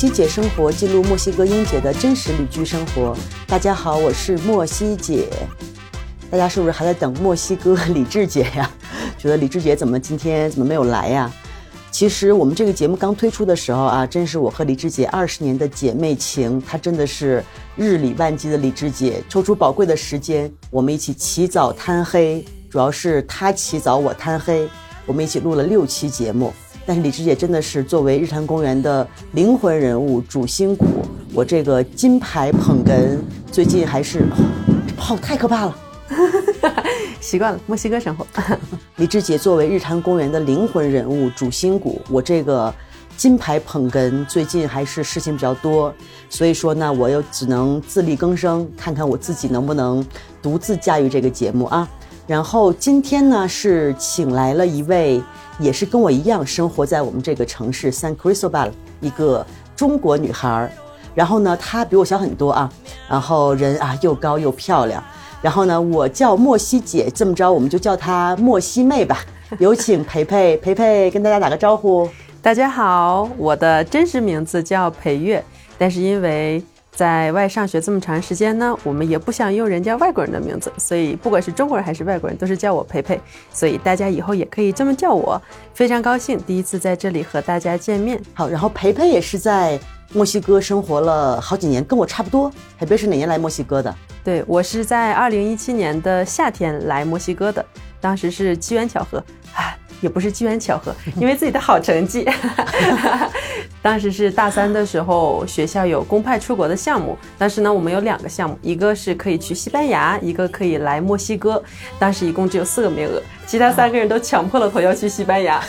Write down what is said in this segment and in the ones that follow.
西姐生活，记录墨西哥英姐的真实旅居生活。大家好，我是墨西姐。大家是不是还在等墨西哥李志姐呀？觉得李志姐怎么今天怎么没有来呀？其实我们这个节目刚推出的时候啊，真是我和李志姐二十年的姐妹情。她真的是日理万机的李志姐，抽出宝贵的时间，我们一起起早贪黑，主要是她起早我贪黑，我们一起录了六期节目。但是李志姐真的是作为日坛公园的灵魂人物、主心骨，我这个金牌捧哏最近还是泡太可怕了。习惯了墨西哥生活。李志姐作为日坛公园的灵魂人物、主心骨，我这个金牌捧哏最近还是事情比较多，所以说呢，我又只能自力更生，看看我自己能不能独自驾驭这个节目啊。然后今天呢，是请来了一位。也是跟我一样生活在我们这个城市 San Cristobal 一个中国女孩儿，然后呢，她比我小很多啊，然后人啊又高又漂亮，然后呢，我叫莫西姐，这么着我们就叫她莫西妹吧。有请培培，培培跟大家打个招呼。大家好，我的真实名字叫裴月，但是因为。在外上学这么长时间呢，我们也不想用人家外国人的名字，所以不管是中国人还是外国人，都是叫我培培。所以大家以后也可以这么叫我。非常高兴第一次在这里和大家见面。好，然后培培也是在墨西哥生活了好几年，跟我差不多。培培是哪年来墨西哥的？对我是在二零一七年的夏天来墨西哥的，当时是机缘巧合啊。也不是机缘巧合，因为自己的好成绩。当时是大三的时候，学校有公派出国的项目。但是呢，我们有两个项目，一个是可以去西班牙，一个可以来墨西哥。当时一共只有四个名额，其他三个人都抢破了头要去西班牙，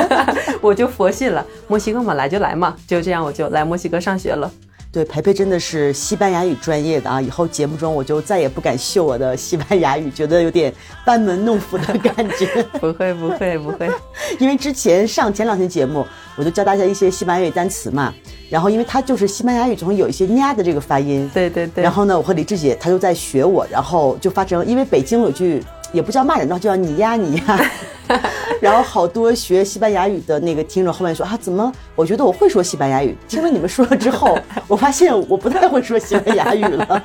我就佛系了。墨西哥嘛，来就来嘛，就这样我就来墨西哥上学了。对，培培真的是西班牙语专业的啊！以后节目中我就再也不敢秀我的西班牙语，觉得有点班门弄斧的感觉。不会，不会，不会，因为之前上前两天节目，我就教大家一些西班牙语单词嘛。然后因为它就是西班牙语总会有一些呀的这个发音。对对对。然后呢，我和李志姐她就在学我，然后就发生，因为北京有句也不叫骂人的，就叫你呀你呀。然后好多学西班牙语的那个听众后面说啊，怎么我觉得我会说西班牙语？听了你们说了之后，我发现我不太会说西班牙语了。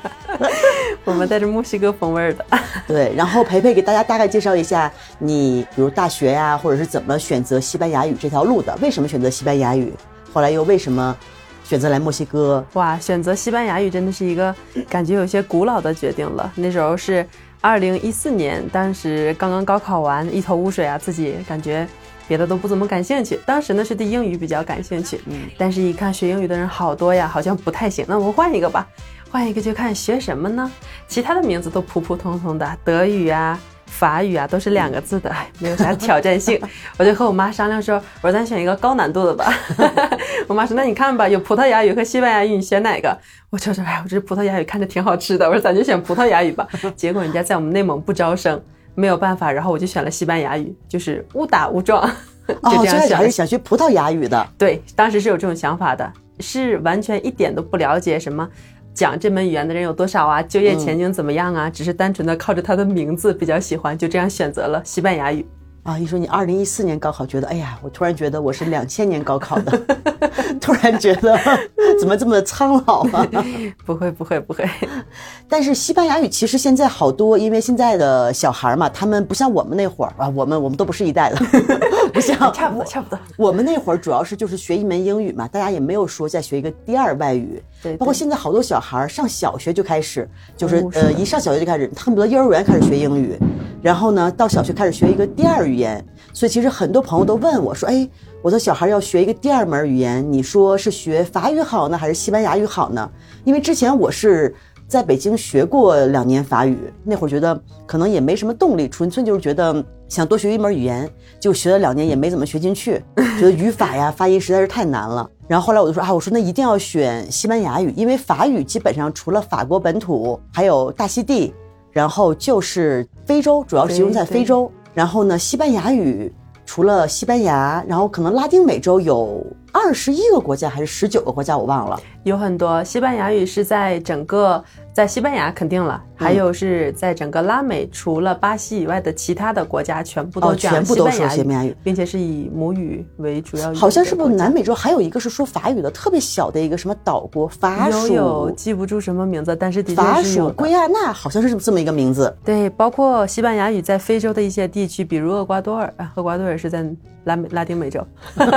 我们带着墨西哥风味的。对，然后培培给大家大概介绍一下，你比如大学呀，或者是怎么选择西班牙语这条路的？为什么选择西班牙语？后来又为什么选择来墨西哥？哇，选择西班牙语真的是一个感觉有些古老的决定了。那时候是。二零一四年，当时刚刚高考完，一头雾水啊，自己感觉别的都不怎么感兴趣。当时呢是对英语比较感兴趣，嗯，但是一看学英语的人好多呀，好像不太行。那我们换一个吧，换一个就看学什么呢？其他的名字都普普通通的，德语啊。法语啊，都是两个字的，没有啥挑战性。我就和我妈商量说：“我说咱选一个高难度的吧。”我妈说：“那你看吧，有葡萄牙语和西班牙语，你选哪个？”我就说：“哎，我这葡萄牙语看着挺好吃的。”我说：“咱就选葡萄牙语吧。”结果人家在我们内蒙不招生，没有办法，然后我就选了西班牙语，就是误打误撞。就，这样想是想学葡萄牙语的。对，当时是有这种想法的，是完全一点都不了解什么。讲这门语言的人有多少啊？就业前景怎么样啊？只是单纯的靠着他的名字比较喜欢，就这样选择了西班牙语。啊，一说你二零一四年高考，觉得哎呀，我突然觉得我是两千年高考的，突然觉得 怎么这么苍老啊？不会不会不会，但是西班牙语其实现在好多，因为现在的小孩嘛，他们不像我们那会儿啊，我们我们都不是一代的，不像差不多差不多。我们那会儿主要是就是学一门英语嘛，大家也没有说再学一个第二外语。对，包括现在好多小孩上小学就开始，就是呃一上小学就开始，恨不得幼儿园开始学英语，然后呢到小学开始学一个第二语。语言，所以其实很多朋友都问我说：“哎，我的小孩要学一个第二门语言，你说是学法语好呢，还是西班牙语好呢？”因为之前我是在北京学过两年法语，那会儿觉得可能也没什么动力，纯粹就是觉得想多学一门语言，就学了两年也没怎么学进去，觉得语法呀、发音实在是太难了。然后后来我就说啊，我说那一定要选西班牙语，因为法语基本上除了法国本土，还有大溪地，然后就是非洲，主要是用在非洲。然后呢，西班牙语除了西班牙，然后可能拉丁美洲有二十一个国家还是十九个国家，我忘了。有很多西班牙语是在整个在西班牙肯定了，还有是在整个拉美，除了巴西以外的其他的国家全部都讲全部都说西班牙语，并且是以母语为主要语。好像是不是南美洲还有一个是说法语的，特别小的一个什么岛国，法属有有记不住什么名字，但是法属圭亚那好像是这么一个名字。对，包括西班牙语在非洲的一些地区，比如厄瓜多尔啊，厄瓜多尔是在拉美拉丁美洲，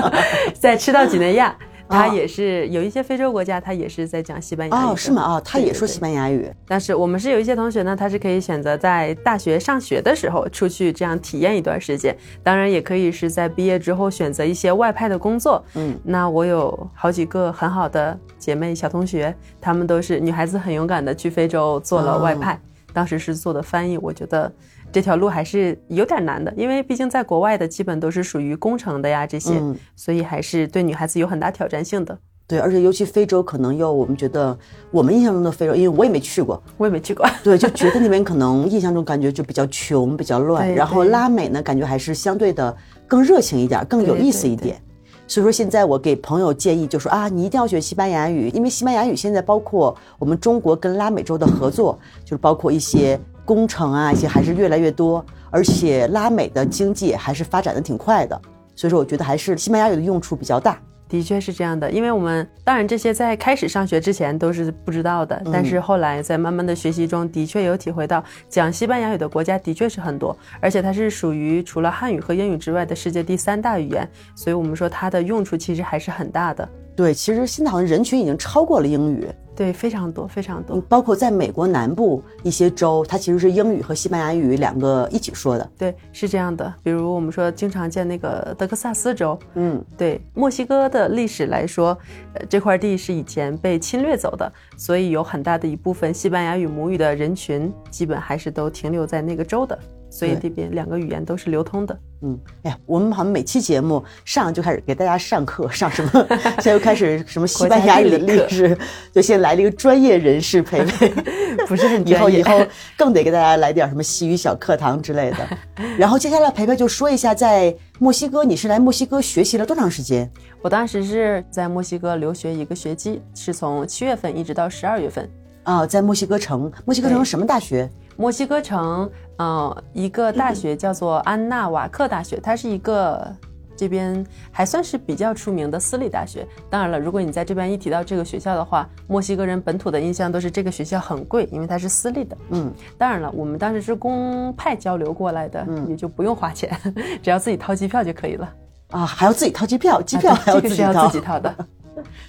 在赤道几内亚。他也是有一些非洲国家，他也是在讲西班牙语。哦，是吗？哦，他也说西班牙语。但是我们是有一些同学呢，他是可以选择在大学上学的时候出去这样体验一段时间，当然也可以是在毕业之后选择一些外派的工作。嗯，那我有好几个很好的姐妹小同学，她们都是女孩子，很勇敢的去非洲做了外派，当时是做的翻译。我觉得。这条路还是有点难的，因为毕竟在国外的基本都是属于工程的呀，这些，所以还是对女孩子有很大挑战性的。对，而且尤其非洲，可能又我们觉得我们印象中的非洲，因为我也没去过，我也没去过，对，就觉得那边可能印象中感觉就比较穷，比较乱。然后拉美呢，感觉还是相对的更热情一点，更有意思一点。所以说现在我给朋友建议就说啊，你一定要学西班牙语，因为西班牙语现在包括我们中国跟拉美洲的合作，就是包括一些。工程啊，一些还是越来越多，而且拉美的经济还是发展的挺快的，所以说我觉得还是西班牙语的用处比较大。的确是这样的，因为我们当然这些在开始上学之前都是不知道的，但是后来在慢慢的学习中，的确有体会到讲西班牙语的国家的确是很多，而且它是属于除了汉语和英语之外的世界第三大语言，所以我们说它的用处其实还是很大的。对，其实现在好像人群已经超过了英语。对，非常多，非常多。包括在美国南部一些州，它其实是英语和西班牙语两个一起说的。对，是这样的。比如我们说经常见那个德克萨斯州，嗯，对，墨西哥的历史来说，呃，这块地是以前被侵略走的，所以有很大的一部分西班牙语母语的人群，基本还是都停留在那个州的。所以这边两个语言都是流通的。嗯，哎呀，我们好像每期节目上就开始给大家上课，上什么？现在又开始什么西班牙语的历史？就先来了一个专业人士陪陪，不是很以后以后更得给大家来点什么西语小课堂之类的。然后接下来陪陪就说一下，在墨西哥，你是来墨西哥学习了多长时间？我当时是在墨西哥留学一个学期，是从七月份一直到十二月份。啊，在墨西哥城，墨西哥城什么大学？墨西哥城，嗯，一个大学叫做安纳瓦克大学，它是一个这边还算是比较出名的私立大学。当然了，如果你在这边一提到这个学校的话，墨西哥人本土的印象都是这个学校很贵，因为它是私立的。嗯，当然了，我们当时是公派交流过来的，也就不用花钱，只要自己掏机票就可以了。啊，还要自己掏机票？机票还要自己掏的？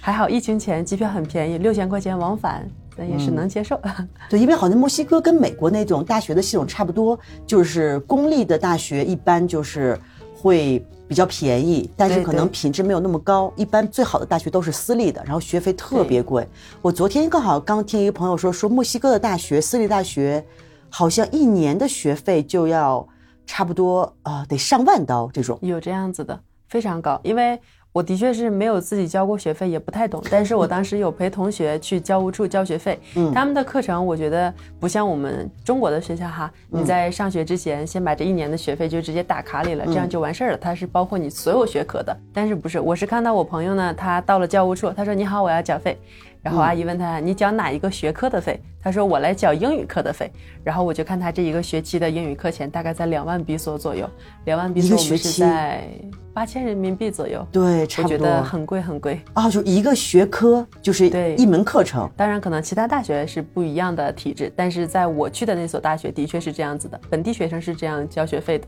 还好疫情前机票很便宜，六千块钱往返。那也是能接受，对，因为好像墨西哥跟美国那种大学的系统差不多，就是公立的大学一般就是会比较便宜，但是可能品质没有那么高。一般最好的大学都是私立的，然后学费特别贵。我昨天刚好刚听一个朋友说，说墨西哥的大学私立大学，好像一年的学费就要差不多啊，得上万刀这种。有这样子的，非常高，因为。我的确是没有自己交过学费，也不太懂。但是我当时有陪同学去教务处交学费，他们的课程我觉得不像我们中国的学校哈。你在上学之前先把这一年的学费就直接打卡里了，这样就完事儿了。它是包括你所有学科的。但是不是？我是看到我朋友呢，他到了教务处，他说：“你好，我要缴费。”然后阿姨问他：“你缴哪一个学科的费？”他说：“我来缴英语课的费。”然后我就看他这一个学期的英语课钱大概在两万比索左右，两万比索我们是在八千人民币左右。对，差不多。我觉得很贵很贵啊！就一个学科就是对一门课程。当然，可能其他大学是不一样的体制，但是在我去的那所大学的确是这样子的，本地学生是这样交学费的。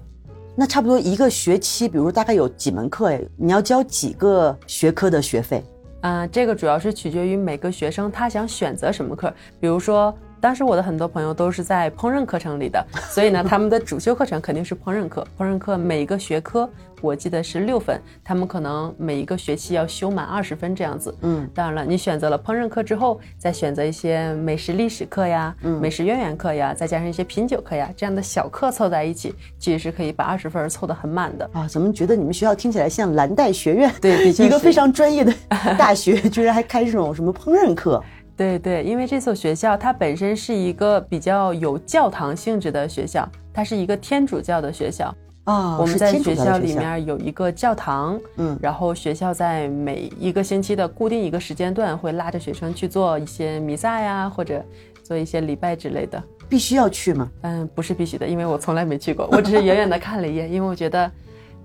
那差不多一个学期，比如大概有几门课？哎，你要交几个学科的学费？嗯，这个主要是取决于每个学生他想选择什么课，比如说。当时我的很多朋友都是在烹饪课程里的，所以呢，他们的主修课程肯定是烹饪课。烹饪课每一个学科我记得是六分，他们可能每一个学期要修满二十分这样子。嗯，当然了，你选择了烹饪课之后，再选择一些美食历史课呀、美食渊源课呀，再加上一些品酒课呀，这样的小课凑在一起，其实是可以把二十分凑得很满的啊。怎么觉得你们学校听起来像蓝带学院？对，一个非常专业的 大学，居然还开这种什么烹饪课？对对，因为这所学校它本身是一个比较有教堂性质的学校，它是一个天主教的学校啊，我们在学校里面有一个教堂，嗯然后学校在每一个星期的固定一个时间段会拉着学生去做一些弥撒呀，或者做一些礼拜之类的。必须要去吗？嗯，不是必须的，因为我从来没去过，我只是远远的看了一眼，因为我觉得，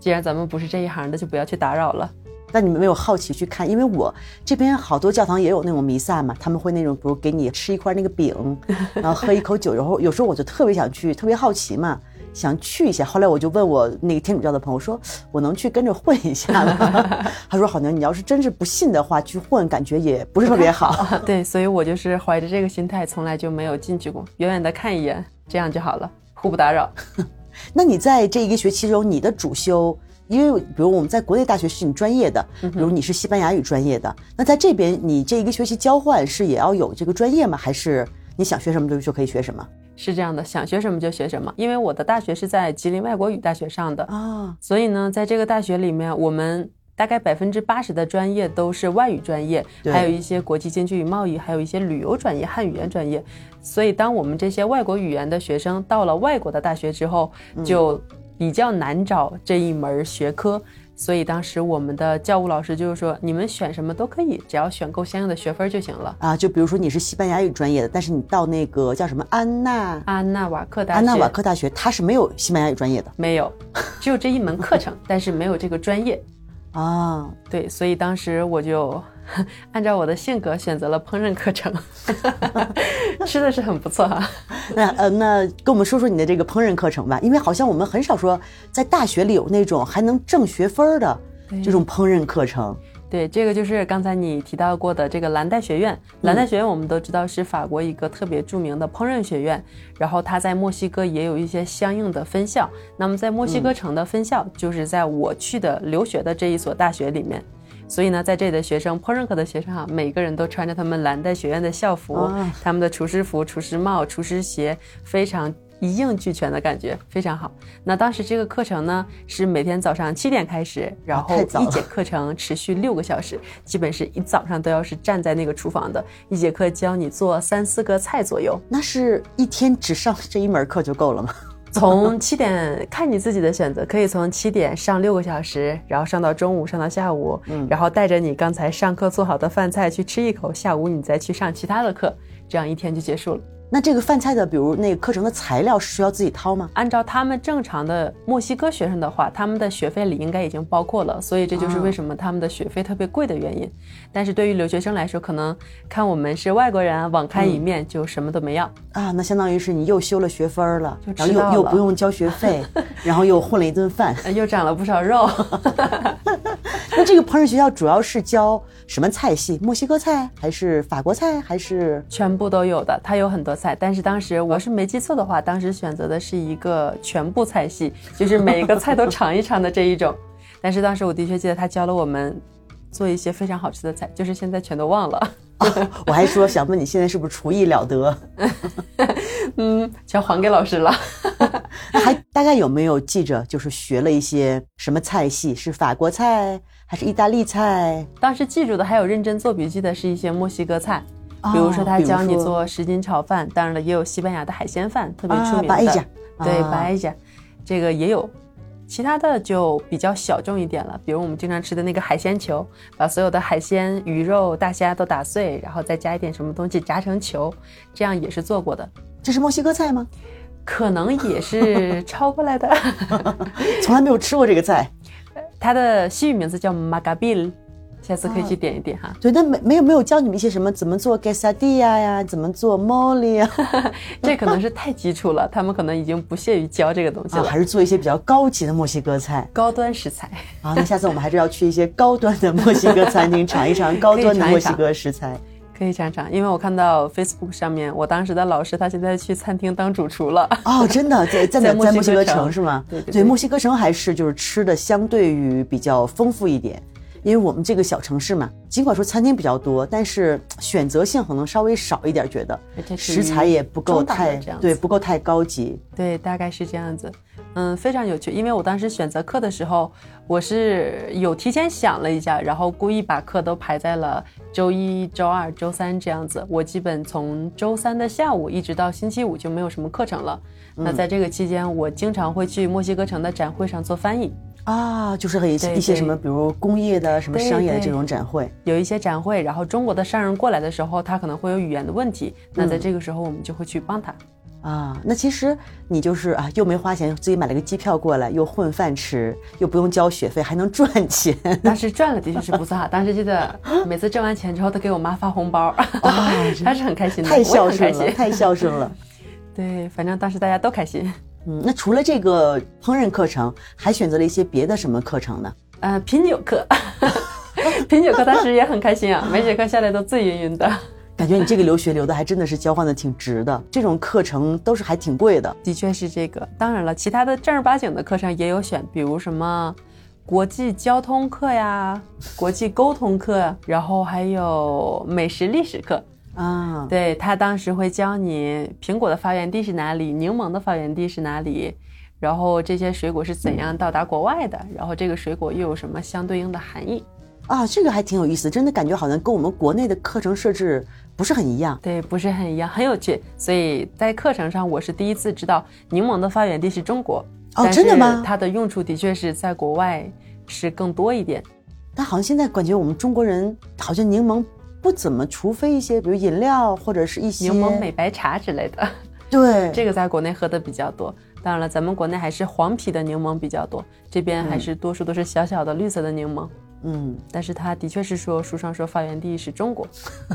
既然咱们不是这一行的，就不要去打扰了。但你们没有好奇去看，因为我这边好多教堂也有那种弥撒嘛，他们会那种，比如给你吃一块那个饼，然后喝一口酒，然后有时候我就特别想去，特别好奇嘛，想去一下。后来我就问我那个天主教的朋友说，我能去跟着混一下吗？他说好像你要是真是不信的话，去混感觉也不是特别好。对，所以我就是怀着这个心态，从来就没有进去过，远远的看一眼，这样就好了，互不打扰。那你在这一个学期中，你的主修，因为比如我们在国内大学是你专业的，比如你是西班牙语专业的，那在这边你这一个学期交换是也要有这个专业吗？还是你想学什么就就可以学什么是这样的，想学什么就学什么。因为我的大学是在吉林外国语大学上的，啊？所以呢，在这个大学里面，我们大概百分之八十的专业都是外语专业，还有一些国际经济与贸易，还有一些旅游专业、汉语言专业。所以，当我们这些外国语言的学生到了外国的大学之后，就比较难找这一门学科。所以当时我们的教务老师就是说，你们选什么都可以，只要选够相应的学分就行了。啊，就比如说你是西班牙语专业的，但是你到那个叫什么安纳安纳瓦克大学，安纳瓦克大学，它是没有西班牙语专业的没有，只有这一门课程，但是没有这个专业。啊。对，所以当时我就 按照我的性格选择了烹饪课程，吃的是很不错哈、那呃，那跟我们说说你的这个烹饪课程吧，因为好像我们很少说在大学里有那种还能挣学分的这种烹饪课程。对，这个就是刚才你提到过的这个蓝带学院。蓝带学院我们都知道是法国一个特别著名的烹饪学院，然后它在墨西哥也有一些相应的分校。那么在墨西哥城的分校就是在我去的留学的这一所大学里面。所以呢，在这里的学生，烹饪课的学生哈，每个人都穿着他们蓝带学院的校服，啊他们的厨师服、厨师帽、厨师鞋，非常一应俱全的感觉，非常好。那当时这个课程呢，是每天早上七点开始，然后一节课程持续六个小时，基本是一早上都要是站在那个厨房的，一节课教你做三四个菜左右。那是一天只上这一门课就够了吗？从七点看你自己的选择，可以从七点上六个小时，然后上到中午，上到下午，然后带着你刚才上课做好的饭菜去吃一口，下午你再去上其他的课，这样一天就结束了。那这个饭菜的，比如那个课程的材料是需要自己掏吗？按照他们正常的墨西哥学生的话，他们的学费里应该已经包括了，所以这就是为什么他们的学费特别贵的原因。但是对于留学生来说，可能看我们是外国人，网开一面就什么都没要。啊，那相当于是你又修了学分儿了，就然后又又不用交学费，然后又混了一顿饭。呃又长了不少肉。那这个烹饪学校主要是教什么菜系？墨西哥菜还是法国菜还是？全部都有的，它有很多菜，但是当时我是没记错的话，当时选择的是一个全部菜系，就是每一个菜都 尝一尝的这一种。但是当时我的确记得他教了我们做一些非常好吃的菜，就是现在全都忘了，我还说想问你现在是不是厨艺了得？嗯，全还给老师了。还大概有没有记着，就是学了一些什么菜系？是法国菜还是意大利菜？当时记住的还有认真做笔记的是一些墨西哥菜。哦比如说，他教你做什锦炒饭，当然了，也有西班牙的海鲜饭，特别出啊，名的。对，啊白家，这个也有，其他的就比较小众一点了。比如我们经常吃的那个海鲜球，把所有的海鲜、鱼肉、大虾都打碎，然后再加一点什么东西炸成球，这样也是做过的。这是墨西哥菜吗？可能也是 抄过来的。从来没有吃过这个菜。它的西语名字叫 Magabil，下次可以去点一点哈。对，那没没有没有教你们一些什么怎么做 quesadilla 呀，怎么做 mole 呀，这可能是太基础了，他们可能已经不屑于教这个东西啊，了。还是做一些比较高级的墨西哥菜高端食材，啊？那下次我们还是要去一些高端的墨西哥餐厅尝一尝 高端的墨西哥食材。可以尝尝。因为我看到 Facebook 上面，我当时的老师他现在去餐厅当主厨了。哦，真的，在在在在墨西哥城是吗？对对对墨西哥城还是就是吃的相对于比较丰富一点，因为我们这个小城市嘛，尽管说餐厅比较多，但是选择性可能稍微少一点，觉得食材也不够太对，不够太高级。对，大概是这样子。嗯，非常有趣，因为我当时选择课的时候，我是有提前想了一下，然后故意把课都排在了周一周二、周三这样子。我基本从周三的下午一直到星期五就没有什么课程了。那在这个期间，我经常会去墨西哥城的展会上做翻译。啊，就是和一些一些什么，比如工业的、什么商业的这种展会，有一些展会，然后中国的商人过来的时候，他可能会有语言的问题，那在这个时候我们就会去帮他。啊，那其实你就是啊，又没花钱，自己买了个机票过来，又混饭吃，又不用交学费，还能赚钱。当时赚了的确是不错哈，当时记得每次挣完钱之后都给我妈发红包，她是很开心的，太孝顺了，太孝顺了。对，反正当时大家都开心。嗯，那除了这个烹饪课程，还选择了一些别的什么课程呢？呃，品酒课，品酒课当时也很开心啊，每节课下来都醉晕晕的。感觉你这个留学留的还真的是交换的挺值的，这种课程都是还挺贵的。的确是这个，当然了，其他的正儿八经的课程也有选，比如什么国际交通课呀、国际沟通课，然后还有美食历史课。啊，对他当时会教你苹果的发源地是哪里，柠檬的发源地是哪里，然后这些水果是怎样到达国外的，然后这个水果又有什么相对应的含义啊？这个还挺有意思，真的感觉好像跟我们国内的课程设置不是很一样。对，不是很一样，很有趣。所以在课程上，我是第一次知道柠檬的发源地是中国。哦，真的吗？它的用处的确是在国外是更多一点。但好像现在感觉我们中国人好像柠檬。不怎么，除非一些，比如饮料或者是一些柠檬美白茶之类的。对，这个在国内喝的比较多。当然了，咱们国内还是黄皮的柠檬比较多，这边还是多数都是小小的绿色的柠檬。嗯，但是它的确是说书上说发源地是中国，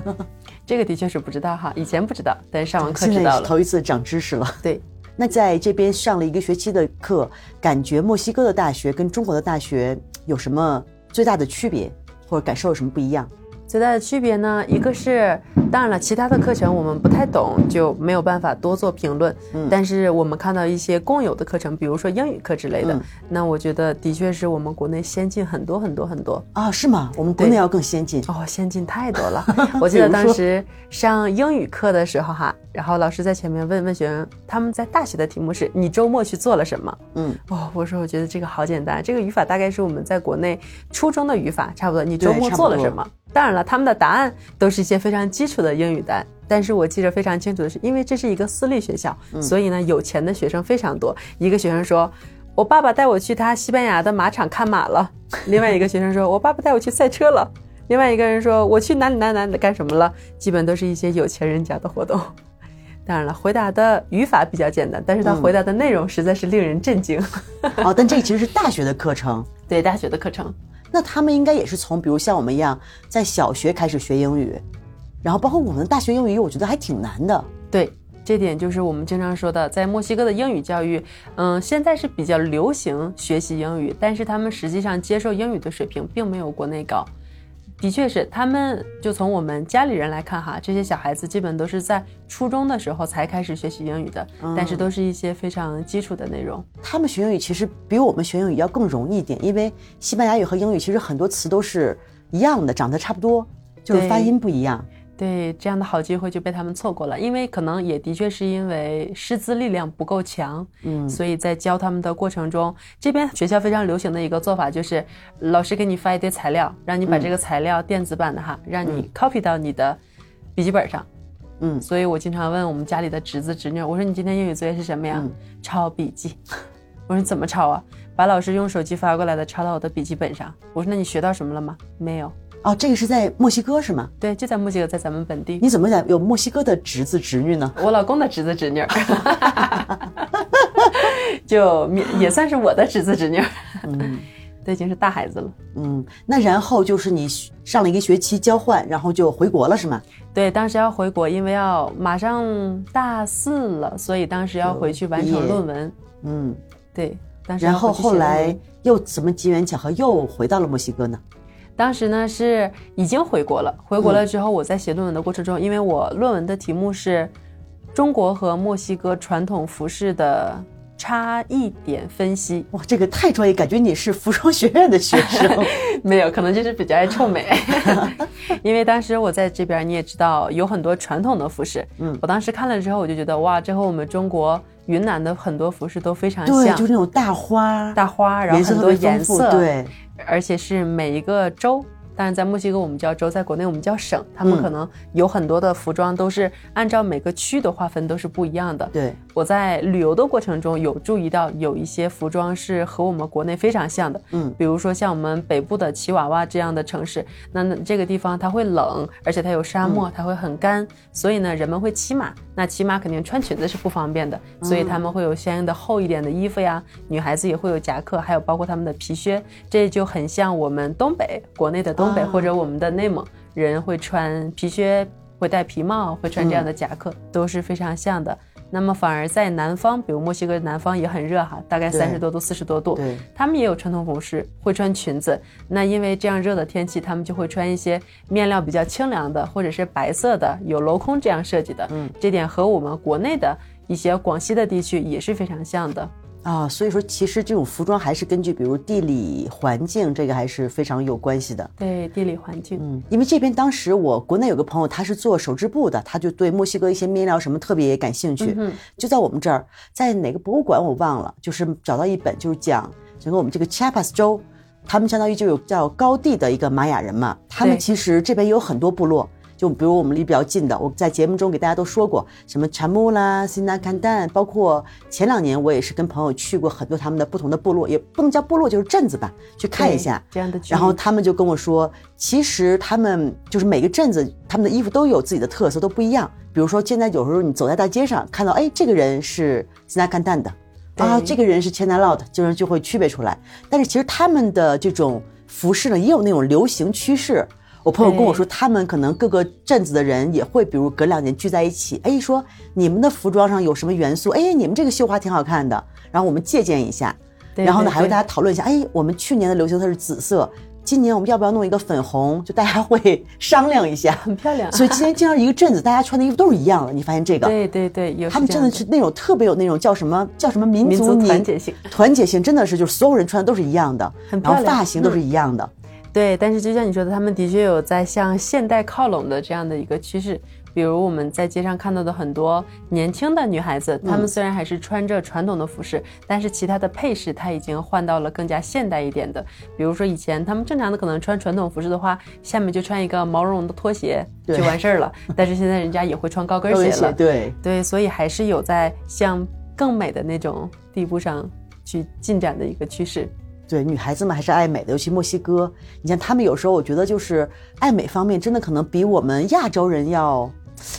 这个的确是不知道哈，以前不知道，但是上完课知道了，头一次长知识了。对，那在这边上了一个学期的课，感觉墨西哥的大学跟中国的大学有什么最大的区别，或者感受有什么不一样？最大的区别呢，一个是，当然了，其他的课程我们不太懂，就没有办法多做评论。嗯，但是我们看到一些共有的课程，比如说英语课之类的，那我觉得的确是我们国内先进很多很多很多啊，是吗？我们国内要更先进哦，先进太多了。我记得当时上英语课的时候哈，然后老师在前面问问学生，他们在大学的题目是你周末去做了什么？嗯，哦，我说我觉得这个好简单，这个语法大概是我们在国内初中的语法，差不多。你周末做了什么？当然了，他们的答案都是一些非常基础的英语单。但是我记得非常清楚的是，因为这是一个私立学校，所以呢，有钱的学生非常多。一个学生说：“我爸爸带我去他西班牙的马场看马了。”另外一个学生说：“我爸爸带我去赛车了。”另外一个人说：“我去哪里哪里哪里干什么了？”基本都是一些有钱人家的活动。当然了，回答的语法比较简单，但是他回答的内容实在是令人震惊。哦，但这其实是大学的课程，对大学的课程。那他们应该也是从，比如像我们一样，在小学开始学英语，然后包括我们的大学英语，我觉得还挺难的。对，这点就是我们经常说的，在墨西哥的英语教育，嗯，现在是比较流行学习英语，但是他们实际上接受英语的水平并没有国内高。的确是，他们就从我们家里人来看哈，这些小孩子基本都是在初中的时候才开始学习英语的，但是都是一些非常基础的内容。他们学英语其实比我们学英语要更容易一点，因为西班牙语和英语其实很多词都是一样的，长得差不多，就是发音不一样。对这样的好机会就被他们错过了，因为可能也的确是因为师资力量不够强，嗯，所以在教他们的过程中，这边学校非常流行的一个做法就是，老师给你发一堆材料，让你把这个材料电子版的哈，让你 copy 到你的笔记本上，嗯，所以我经常问我们家里的侄子侄女，我说你今天英语作业是什么呀？抄笔记。我说你怎么抄啊？把老师用手机发过来的抄到我的笔记本上。我说那你学到什么了吗？没有。哦，这个是在墨西哥是吗？对，就在墨西哥，在咱们本地。你怎么讲有墨西哥的侄子侄女呢？我老公的侄子侄女，就也算是我的侄子侄女。嗯，都已经是大孩子了。嗯，那然后就是你上了一个学期交换，然后就回国了是吗？对，当时要回国，因为要马上大四了，所以当时要回去完成论文。嗯，对。然后后来又怎么机缘巧合又回到了墨西哥呢？当时呢是已经回国了，回国了之后，我在写论文的过程中，因为我论文的题目是中国和墨西哥传统服饰的差异点分析。哇，这个太专业，感觉你是服装学院的学生。没有，可能就是比较爱臭美。因为当时我在这边，你也知道有很多传统的服饰。嗯，我当时看了之后，我就觉得哇，这和我们中国云南的很多服饰都非常像，对，就是那种大花，大花，然后很多颜色，对，而且是每一个州。但是在墨西哥我们叫州，在国内我们叫省，他们可能有很多的服装都是按照每个区的划分都是不一样的。对，我在旅游的过程中有注意到有一些服装是和我们国内非常像的。嗯，比如说像我们北部的奇瓦瓦这样的城市，那那这个地方它会冷，而且它有沙漠，它会很干，所以呢人们会骑马。那骑马肯定穿裙子是不方便的，所以他们会有相应的厚一点的衣服呀。女孩子也会有夹克，还有包括他们的皮靴，这就很像我们东北国内的东北或者我们的内蒙人会穿皮靴，会戴皮帽，会穿这样的夹克，都是非常像的。那么反而在南方，比如墨西哥南方也很热哈，大概三十多度、四十多度，他们也有传统服饰，会穿裙子。那因为这样热的天气，他们就会穿一些面料比较清凉的，或者是白色的，有镂空这样设计的。嗯，这点和我们国内的一些广西的地区也是非常像的。啊，所以说其实这种服装还是根据比如地理环境，这个还是非常有关系的。对，地理环境。嗯，因为这边当时我国内有个朋友，他是做手织布的，他就对墨西哥一些面料什么特别感兴趣。嗯，就在我们这儿，在哪个博物馆我忘了，就是找到一本，就是讲整个我们这个 Chiapas 州，他们相当于就有叫高地的一个玛雅人嘛，他们其实这边有很多部落。就比如我们离比较近的，我在节目中给大家都说过，什么查木啦、辛纳坎旦，包括前两年我也是跟朋友去过很多他们的不同的部落，也不能叫部落，就是镇子吧，去看一下这样的。然后他们就跟我说，其实他们就是每个镇子，他们的衣服都有自己的特色，都不一样。比如说现在有时候你走在大街上，看到哎，这个人是辛纳坎旦的，啊，这个人是 China Lot，就是就会区别出来。但是其实他们的这种服饰呢，也有那种流行趋势。我朋友跟我说，他们可能各个镇子的人也会，比如隔两年聚在一起，哎，说你们的服装上有什么元素？哎，你们这个绣花挺好看的，然后我们借鉴一下。然后呢，还会大家讨论一下，哎，我们去年的流行色是紫色，今年我们要不要弄一个粉红？就大家会商量一下，很漂亮。所以今天经常一个镇子，大家穿的衣服都是一样的。你发现这个？对对对，有。他们真的是那种特别有那种叫什么叫什么民族团结性，团结性真的是就是所有人穿的都是一样的，然后发型都是一样的。对，但是就像你说的，他们的确有在向现代靠拢的这样的一个趋势。比如我们在街上看到的很多年轻的女孩子，她们虽然还是穿着传统的服饰，但是其他的配饰她已经换到了更加现代一点的。比如说以前她们正常的可能穿传统服饰的话，下面就穿一个毛茸茸的拖鞋就完事儿了。但是现在人家也会穿高跟鞋了，对对，所以还是有在向更美的那种地步上去进展的一个趋势。对，女孩子们还是爱美的，尤其墨西哥。你像他们有时候，我觉得就是爱美方面，真的可能比我们亚洲人要，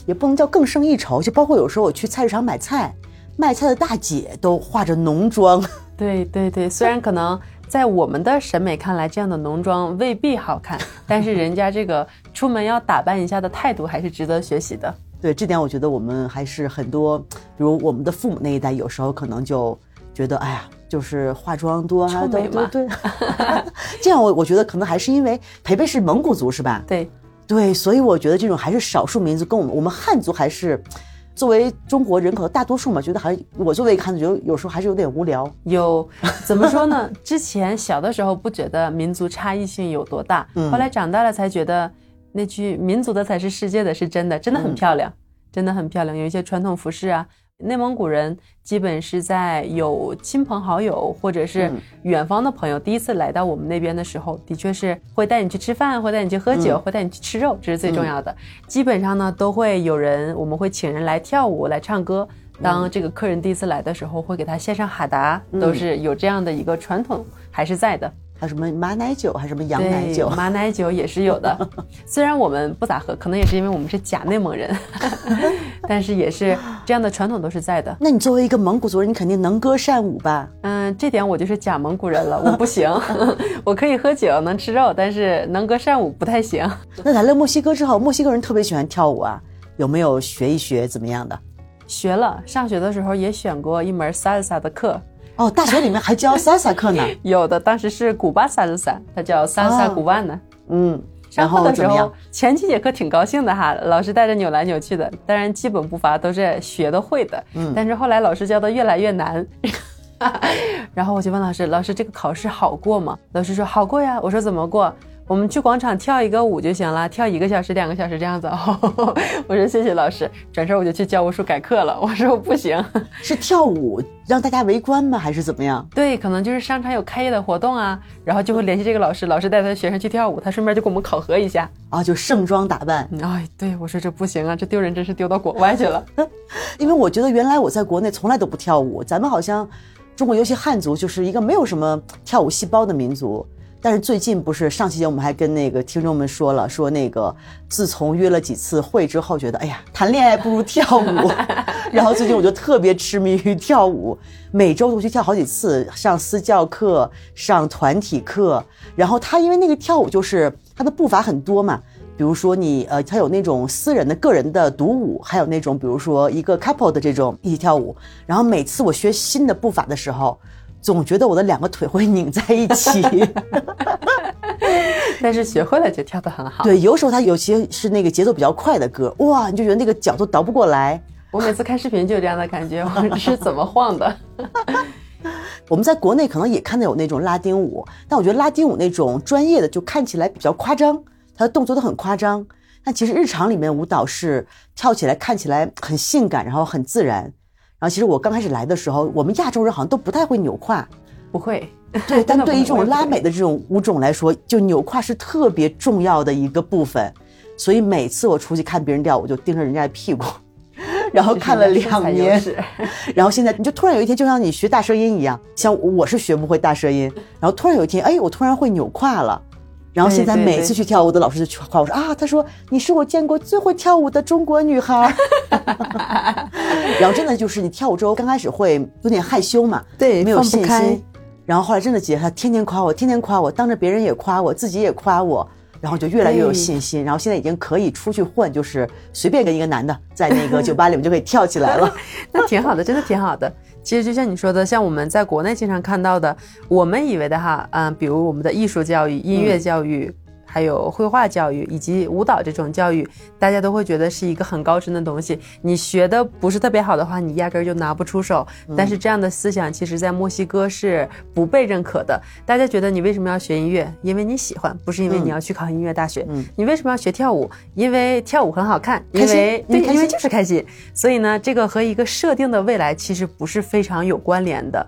也不能叫更胜一筹。就包括有时候我去菜市场买菜，卖菜的大姐都化着浓妆。对对对，虽然可能在我们的审美看来，这样的浓妆未必好看，但是人家这个出门要打扮一下的态度还是值得学习的。对，这点我觉得我们还是很多，比如我们的父母那一代，有时候可能就觉得，哎呀。就是化妆多啊，对对对，这样我我觉得可能还是因为培培是蒙古族是吧？对对，所以我觉得这种还是少数民族，跟我们我们汉族还是作为中国人口的大多数嘛，觉得还是我作为一个汉族，觉得有时候还是有点无聊。有怎么说呢？之前小的时候不觉得民族差异性有多大，后来长大了才觉得那句“民族的才是世界的”是真的，真的很漂亮，真的很漂亮。有一些传统服饰啊。内蒙古人基本是在有亲朋好友或者是远方的朋友第一次来到我们那边的时候，的确是会带你去吃饭，会带你去喝酒，会带你去吃肉，这是最重要的。基本上呢，都会有人，我们会请人来跳舞、来唱歌。当这个客人第一次来的时候，会给他献上哈达，都是有这样的一个传统还是在的。还有什么马奶酒，还是什么羊奶酒？马奶酒也是有的，虽然我们不咋喝，可能也是因为我们是假内蒙人，但是也是 这样的传统都是在的。那你作为一个蒙古族人，你肯定能歌善舞吧？嗯，这点我就是假蒙古人了，我不行，我可以喝酒，能吃肉，但是能歌善舞不太行。那来了墨西哥之后，墨西哥人特别喜欢跳舞啊，有没有学一学怎么样的？学了，上学的时候也选过一门 salsa 的课。哦，大学里面还教 salsa 课呢？有的，当时是古巴 salsa，它叫 salsa 古巴呢。嗯，然后的时候？前几节课挺高兴的哈，老师带着扭来扭去的，当然基本步伐都是学的会的。嗯，但是后来老师教的越来越难，然后我就问老师，老师这个考试好过吗？老师说好过呀。我说怎么过？我们去广场跳一个舞就行了，跳一个小时、两个小时这样子。我说谢谢老师，转身我就去教务处改课了。我说不行，是跳舞让大家围观吗？还是怎么样？对，可能就是商场有开业的活动啊，然后就会联系这个老师，老师带他的学生去跳舞，他顺便就给我们考核一下啊，就盛装打扮。哎，对我说这不行啊，这丢人真是丢到国外去了。因为我觉得原来我在国内从来都不跳舞，咱们好像中国尤其汉族就是一个没有什么跳舞细胞的民族。但是最近不是上期节目我们还跟那个听众们说了，说那个自从约了几次会之后，觉得哎呀，谈恋爱不如 跳舞。然后最近我就特别痴迷于跳舞，每周都去跳好几次，上私教课，上团体课。然后他因为那个跳舞就是他的步伐很多嘛，比如说你呃，他有那种私人的个人的独舞，还有那种比如说一个 couple 的这种一起跳舞。然后每次我学新的步伐的时候。总觉得我的两个腿会拧在一起，但是学会了就跳得很好。对，有时候它有些是那个节奏比较快的歌，哇，你就觉得那个脚都倒不过来。我每次看视频就有这样的感觉，我是怎么晃的？我们在国内可能也看到有那种拉丁舞，但我觉得拉丁舞那种专业的就看起来比较夸张，它的动作都很夸张。但其实日常里面舞蹈是跳起来看起来很性感，然后很自然。然后其实我刚开始来的时候，我们亚洲人好像都不太会扭胯，不会。对，但对于这种拉美的这种舞种来说，就扭胯是特别重要的一个部分。所以每次我出去看别人跳，我就盯着人家的屁股，然后看了两年。然后现在你就突然有一天，就像你学大舌音一样，像我是学不会大舌音，然后突然有一天，哎，我突然会扭胯了。然后现在每次去跳舞的老师就去夸我说啊，他说你是我见过最会跳舞的中国女孩。然后真的就是你跳舞之后刚开始会有点害羞嘛，对，没有信心。然后后来真的姐她天天夸我，天天夸我，当着别人也夸我，自己也夸我，然后就越来越有信心。然后现在已经可以出去混，就是随便跟一个男的在那个酒吧里面就可以跳起来了。那挺好的，真的挺好的。其实就像你说的，像我们在国内经常看到的，我们以为的哈，嗯，比如我们的艺术教育、音乐教育。还有绘画教育以及舞蹈这种教育，大家都会觉得是一个很高深的东西。你学的不是特别好的话，你压根儿就拿不出手。但是这样的思想，其实在墨西哥是不被认可的。大家觉得你为什么要学音乐？因为你喜欢，不是因为你要去考音乐大学。你为什么要学跳舞？因为跳舞很好看，因为对，因为就是开心。所以呢，这个和一个设定的未来其实不是非常有关联的。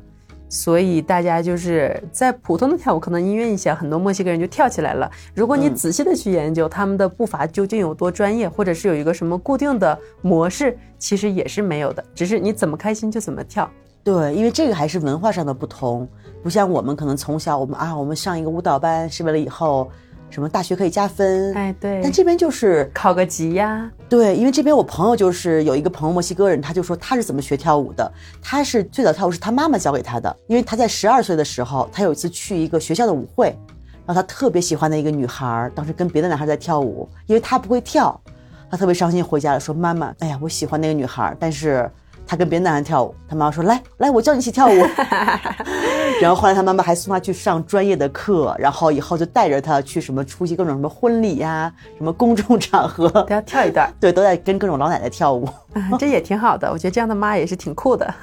所以大家就是在普通的跳舞，可能音乐一响，很多墨西哥人就跳起来了。如果你仔细的去研究他们的步伐究竟有多专业，或者是有一个什么固定的模式，其实也是没有的，只是你怎么开心就怎么跳。对，因为这个还是文化上的不同，不像我们可能从小我们啊，我们上一个舞蹈班是为了以后。什么大学可以加分？哎，对。但这边就是考个级呀。对，因为这边我朋友就是有一个朋友墨西哥人，他就说他是怎么学跳舞的。他是最早跳舞是他妈妈教给他的，因为他在十二岁的时候，他有一次去一个学校的舞会，然后他特别喜欢的一个女孩，当时跟别的男孩在跳舞，因为他不会跳，他特别伤心，回家了说妈妈，哎呀，我喜欢那个女孩，但是。他跟别的男人跳舞，他妈妈说：“来来，我教你一起跳舞。”然后后来他妈妈还送他去上专业的课，然后以后就带着他去什么出席各种什么婚礼呀、什么公众场合都要跳一段。对，都在跟各种老奶奶跳舞，这也挺好的。我觉得这样的妈也是挺酷的。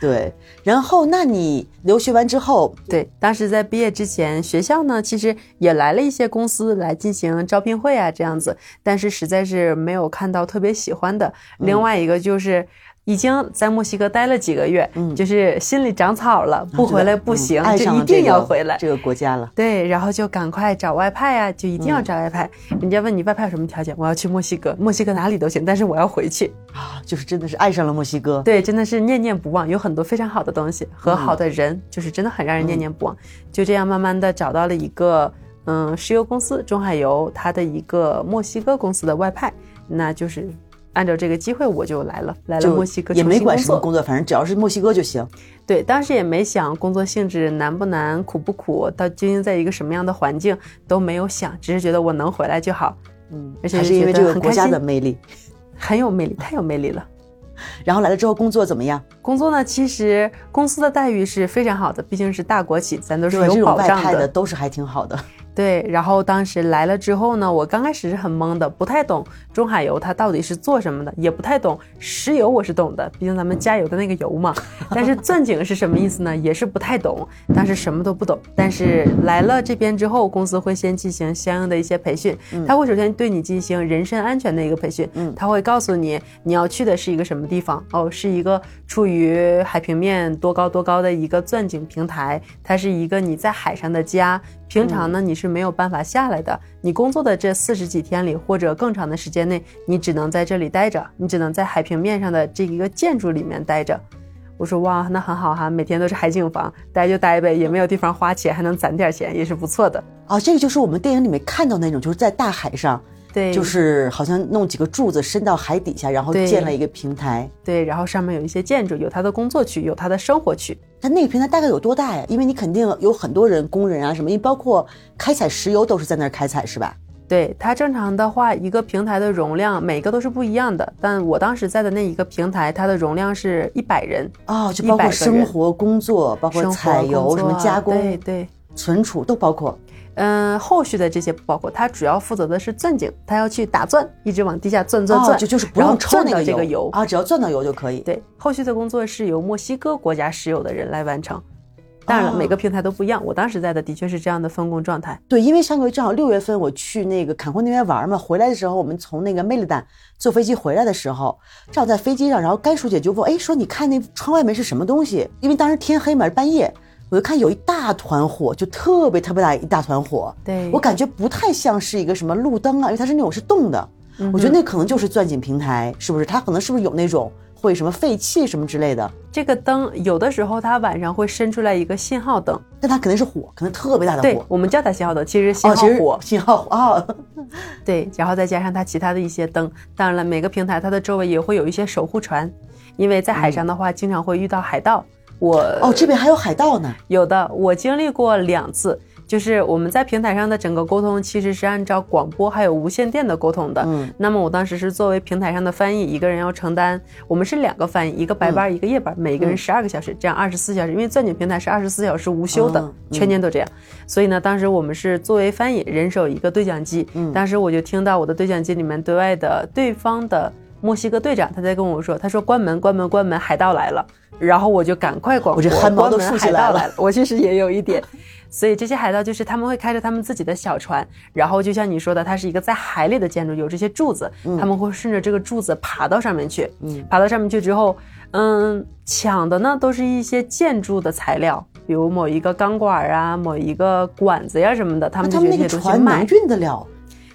对，然后那你留学完之后，对，当时在毕业之前，学校呢其实也来了一些公司来进行招聘会啊，这样子，但是实在是没有看到特别喜欢的。另外一个就是。已经在墨西哥待了几个月，嗯，就是心里长草了，不回来不行，就一定要回来这个国家了。对，然后就赶快找外派啊，就一定要找外派。人家问你外派有什么条件，我要去墨西哥，墨西哥哪里都行，但是我要回去啊，就是真的是爱上了墨西哥。对，真的是念念不忘，有很多非常好的东西和好的人，就是真的很让人念念不忘。就这样慢慢的找到了一个嗯石油公司中海油它的一个墨西哥公司的外派，那就是。按照这个机会，我就来了，来了墨西哥，也没管什么工作，反正只要是墨西哥就行。对，当时也没想工作性质难不难、苦不苦，到究竟在一个什么样的环境都没有想，只是觉得我能回来就好。嗯，而且是因为这个国家的魅力，很有魅力，太有魅力了。然后来了之后工作怎么样？工作呢，其实公司的待遇是非常好的，毕竟是大国企，咱都是有保障的，都是还挺好的。对，然后当时来了之后呢，我刚开始是很懵的，不太懂中海油它到底是做什么的，也不太懂石油，我是懂的，毕竟咱们加油的那个油嘛。但是钻井是什么意思呢？也是不太懂，当时什么都不懂。但是来了这边之后，公司会先进行相应的一些培训，他会首先对你进行人身安全的一个培训，嗯，他会告诉你你要去的是一个什么地方哦，是一个处于海平面多高多高的一个钻井平台，它是一个你在海上的家。平常呢，你是没有办法下来的。你工作的这四十几天里，或者更长的时间内，你只能在这里待着，你只能在海平面上的这一个建筑里面待着。我说哇，那很好哈，每天都是海景房，待就待呗，也没有地方花钱，还能攒点钱，也是不错的。啊，这个就是我们电影里面看到那种，就是在大海上。对，就是好像弄几个柱子伸到海底下，然后建了一个平台。对，然后上面有一些建筑，有他的工作区，有他的生活区。但那个平台大概有多大呀？因为你肯定有很多人、工人啊什么，因为包括开采石油都是在那儿开采，是吧？对，它正常的话，一个平台的容量每个都是不一样的。但我当时在的那一个平台，它的容量是一百人哦，就包括生活、工作，包括采油、什么加工、对对，存储都包括。嗯，后续的这些不包括，他主要负责的是钻井，他要去打钻，一直往地下钻钻钻，就就是不用抽那个这个油啊，只要钻到油就可以。对，后续的工作是由墨西哥国家石油的人来完成。当然了，每个平台都不一样。我当时在的的确是这样的分工状态。对，因为上个月正好六月份我去那个坎昆那边玩嘛，回来的时候我们从那个梅利丹坐飞机回来的时候，正好在飞机上，然后甘叔姐就问，哎，说你看那窗外面是什么东西？因为当时天黑嘛，半夜。我就看有一大团火，就特别特别大一大团火，对我感觉不太像是一个什么路灯啊，因为它是那种是动的，我觉得那可能就是钻井平台，是不是？它可能是不是有那种会什么废气什么之类的？这个灯有的时候它晚上会伸出来一个信号灯，但它肯定是火，可能特别大的火。我们叫它信号灯，其实信号火，信号啊。对，然后再加上它其他的一些灯，当然了，每个平台它的周围也会有一些守护船，因为在海上的话，经常会遇到海盗。我哦，这边还有海盗呢。有的，我经历过两次，就是我们在平台上的整个沟通其实是按照广播还有无线电的沟通的。嗯，那么我当时是作为平台上的翻译，一个人要承担，我们是两个翻译，一个白班，一个夜班，每个人十二个小时，这样二十四小时，因为钻井平台是二十四小时无休的，全年都这样。所以呢，当时我们是作为翻译，人手一个对讲机。嗯，当时我就听到我的对讲机里面对外的对方的墨西哥队长他在跟我说，他说关门，关门，关门，海盗来了。然后我就赶快广播，我这汗毛都竖起来了。我其实也有一点，所以这些海盗就是他们会开着他们自己的小船，然后就像你说的，它是一个在海里的建筑，有这些柱子，他们会顺着这个柱子爬到上面去。嗯，爬到上面去之后，嗯，抢的呢都是一些建筑的材料，比如某一个钢管啊，某一个管子呀什么的，他们就这些东西卖。运得了？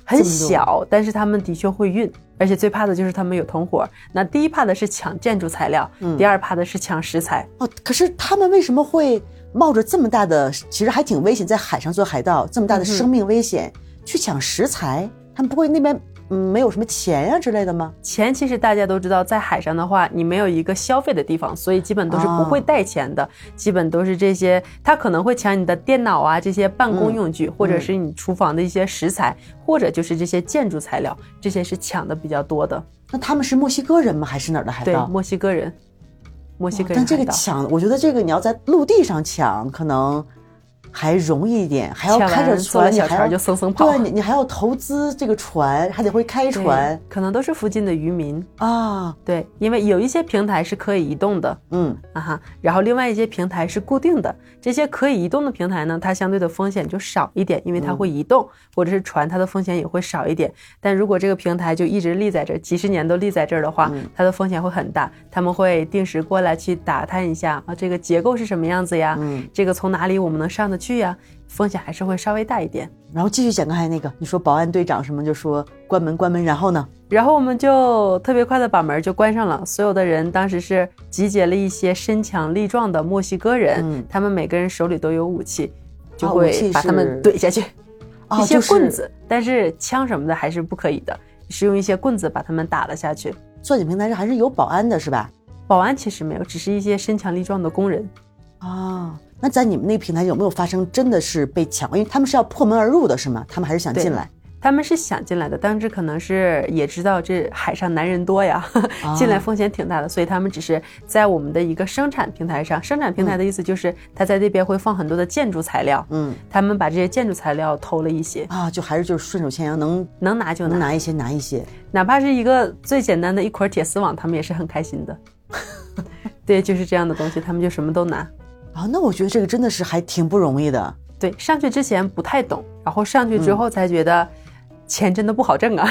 很小，但是他们的确会运，而且最怕的就是他们有同伙。那第一怕的是抢建筑材料，第二怕的是抢食材。哦，可是他们为什么会冒着这么大的，其实还挺危险，在海上做海盗，这么大的生命危险去抢食材？他们不会那边？嗯，没有什么钱呀之类的吗？钱其实大家都知道，在海上的话，你没有一个消费的地方，所以基本都是不会带钱的，基本都是这些。他可能会抢你的电脑啊，这些办公用具，或者是你厨房的一些食材，或者就是这些建筑材料，这些是抢的比较多的。那他们是墨西哥人吗？还是哪儿的海盗？对，墨西哥人，墨西哥人。但这个抢，我觉得这个你要在陆地上抢，可能。还容易一点，还要开着船，你还要就嗖嗖跑。对，你你还要投资这个船，还得会开船。可能都是附近的渔民啊。对，因为有一些平台是可以移动的，嗯啊哈。然后另外一些平台是固定的。这些可以移动的平台呢，它相对的风险就少一点，因为它会移动，或者是船，它的风险也会少一点。但如果这个平台就一直立在这儿，几十年都立在这儿的话，它的风险会很大。他们会定时过来去打探一下啊，这个结构是什么样子呀？嗯，这个从哪里我们能上得去呀？风险还是会稍微大一点。然后继续讲刚才那个，你说保安队长什么就说关门关门，然后呢？然后我们就特别快的把门就关上了。所有的人当时是集结了一些身强力壮的墨西哥人，他们每个人手里都有武器，就会把他们怼下去。一些棍子，但是枪什么的还是不可以的，是用一些棍子把他们打了下去。钻井平台上还是有保安的，是吧？保安其实没有，只是一些身强力壮的工人。啊，那在你们那个平台有没有发生真的是被抢？因为他们是要破门而入的，是吗？他们还是想进来？他们是想进来的，当时可能是也知道这海上男人多呀，进来风险挺大的，所以他们只是在我们的一个生产平台上。生产平台的意思就是他在那边会放很多的建筑材料，嗯，他们把这些建筑材料偷了一些啊，就还是就是顺手牵羊，能能拿就能拿一些拿一些，哪怕是一个最简单的一捆铁丝网，他们也是很开心的。对，就是这样的东西，他们就什么都拿。啊，那我觉得这个真的是还挺不容易的。对，上去之前不太懂，然后上去之后才觉得。钱真的不好挣啊！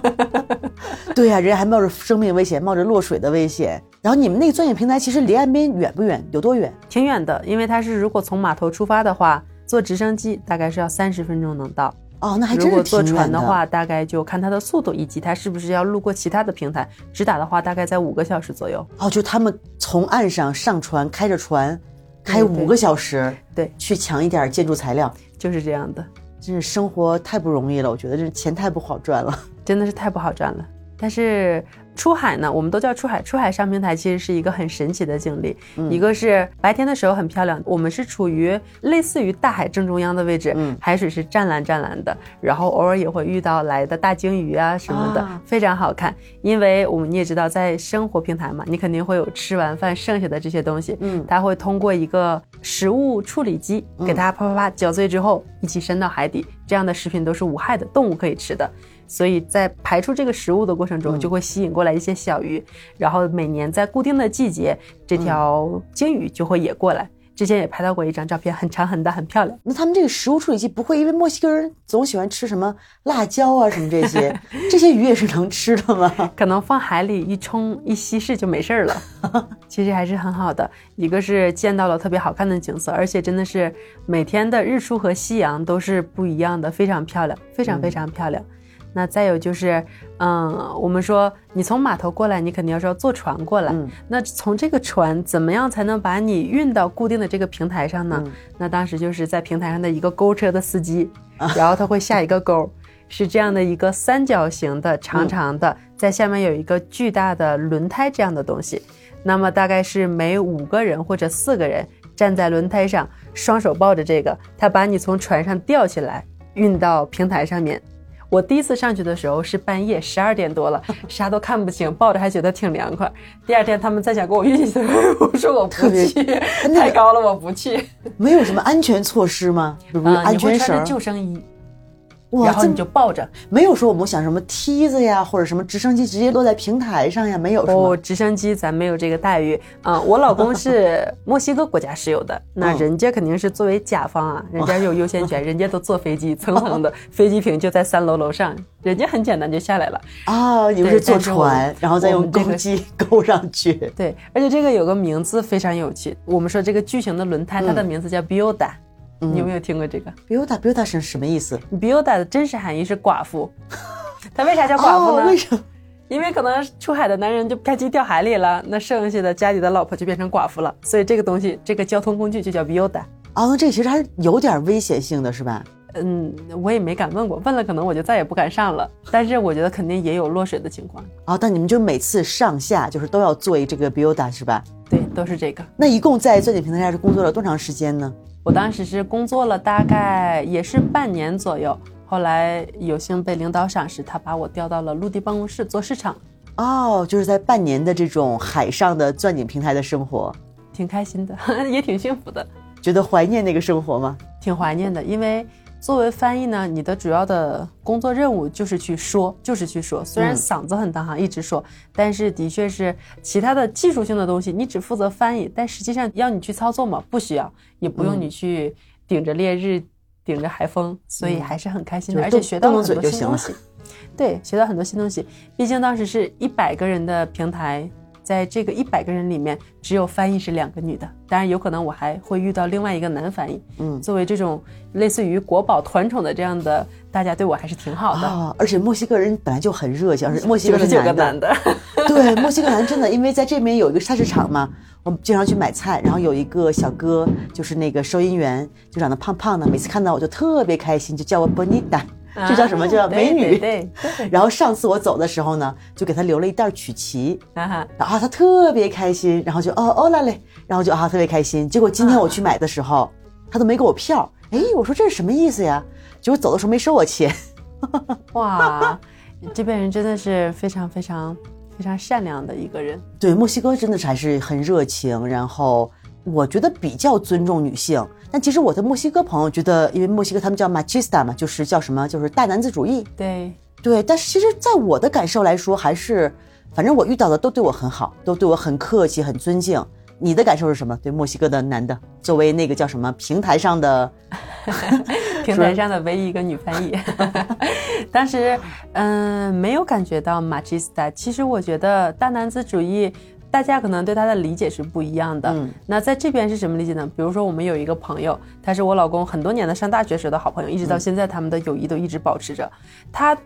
对呀，人还冒着生命危险，冒着落水的危险。然后你们那个钻井平台其实离岸边远不远？有多远？挺远的，因为它是如果从码头出发的话，坐直升机大概是要三十分钟能到。哦，那还真是如果坐船的话，大概就看它的速度以及它是不是要路过其他的平台。直达的话，大概在五个小时左右。哦，就他们从岸上上船，开着船，开五个小时，对，去抢一点建筑材料，就是这样的。真是生活太不容易了，我觉得这钱太不好赚了，真的是太不好赚了。但是出海呢，我们都叫出海。出海上平台其实是一个很神奇的经历。一个是白天的时候很漂亮，我们是处于类似于大海正中央的位置，海水是湛蓝湛蓝的。然后偶尔也会遇到来的大鲸鱼啊什么的，非常好看。因为我们你也知道，在生活平台嘛，你肯定会有吃完饭剩下的这些东西，嗯，它会通过一个食物处理机给它啪啪啪搅碎之后一起伸到海底，这样的食品都是无害的，动物可以吃的。所以在排出这个食物的过程中，就会吸引过来一些小鱼，然后每年在固定的季节，这条鲸鱼就会也过来。之前也拍到过一张照片，很长很大，很漂亮。那他们这个食物处理器不会因为墨西哥人总喜欢吃什么辣椒啊什么这些，这些鱼也是能吃的吗？可能放海里一冲一稀释就没事儿了。其实还是很好的，一个是见到了特别好看的景色，而且真的是每天的日出和夕阳都是不一样的，非常漂亮，非常非常漂亮。那再有就是，嗯，我们说你从码头过来，你肯定要是要坐船过来。那从这个船怎么样才能把你运到固定的这个平台上呢？那当时就是在平台上的一个钩车的司机，然后他会下一个钩，是这样的一个三角形的长长的，在下面有一个巨大的轮胎这样的东西。那么大概是每五个人或者四个人站在轮胎上，双手抱着这个，他把你从船上吊起来，运到平台上面。我第一次上去的时候是半夜十二点多了，啥都看不清，抱着还觉得挺凉快。第二天他们再想给我运去，我说我不去，太高了，我不去。没有什么安全措施吗？安全绳、救生衣。然后你就抱着，没有说我们想什么梯子呀，或者什么直升机直接落在平台上呀，没有。哦，直升机咱没有这个待遇啊。我老公是 墨西哥国家是有的，那人家肯定是作为甲方啊，人家有优先权，人家都坐飞机，蹭蹭的飞机坪就在三楼楼上，人家很简单就下来了啊。你们是坐船，然后再用钩机 勾上去。对，而且这个有个名字非常有趣，我们说这个巨型的轮胎，它的名字叫你有没有听过这个？Biuda，Biuda 是什么意思？Biuda 的真实含义是寡妇。他为啥叫寡妇呢？为什么？因为可能出海的男人就开机掉海里了，那剩下的家里的老婆就变成寡妇了，所以这个东西，这个交通工具就叫 Buda。啊，那这个其实还有点危险性的是吧？嗯，我也没敢问过，问了可能我就再也不敢上了。但是我觉得肯定也有落水的情况。啊，但你们就每次上下就是都要做一这个 Biuda 是吧？对，都是这个。那一共在钻井平台上是工作了多长时间呢？我当时是工作了大概也是半年左右，后来有幸被领导赏识，他把我调到了陆地办公室做市场。哦，就是在半年的这种海上的钻井平台的生活，挺开心的，也挺幸福的。觉得怀念那个生活吗？挺怀念的，因为。作为翻译呢，你的主要的工作任务就是去说，就是去说。虽然嗓子很大哈，一直说，但是的确是其他的技术性的东西，你只负责翻译。但实际上要你去操作嘛，不需要，也不用你去顶着烈日，顶着海风，所以还是很开心的，而且学到了很多新东西。对，学到很多新东西。毕竟当时是一百个人的平台。在这个一百个人里面，只有翻译是两个女的，当然有可能我还会遇到另外一个男翻译。嗯，作为这种类似于国宝团宠的这样的，大家对我还是挺好的。啊，而且墨西哥人本来就很热情，而且墨西哥的男的，对，墨西哥男真的，因为在这边有一个菜市场嘛，我们经常去买菜，然后有一个小哥，就是那个收银员，就长得胖胖的，每次看到我就特别开心，就叫我 Bonita。这叫什么？叫美女。对。然后上次我走的时候呢，就给他留了一袋曲奇，然后他特别开心，然后就哦哦来嘞，然后就啊特别开心。结果今天我去买的时候，他都没给我票。哎，我说这是什么意思呀？结果走的时候没收我钱。哇，这边人真的是非常非常非常善良的一个人。对，墨西哥真的是还是很热情，然后我觉得比较尊重女性。但其实我的墨西哥朋友觉得，因为墨西哥他们叫 machista 嘛，就是叫什么，就是大男子主义。对对，但是其实在我的感受来说，还是反正我遇到的都对我很好，都对我很客气、很尊敬。你的感受是什么？对墨西哥的男的，作为那个叫什么平台上的 平台上的唯一一个女翻译，当时嗯没有感觉到 machista。其实我觉得大男子主义。大家可能对他的理解是不一样的。那在这边是什么理解呢？比如说，我们有一个朋友，他是我老公很多年的上大学时的好朋友，一直到现在，他们的友谊都一直保持着。他。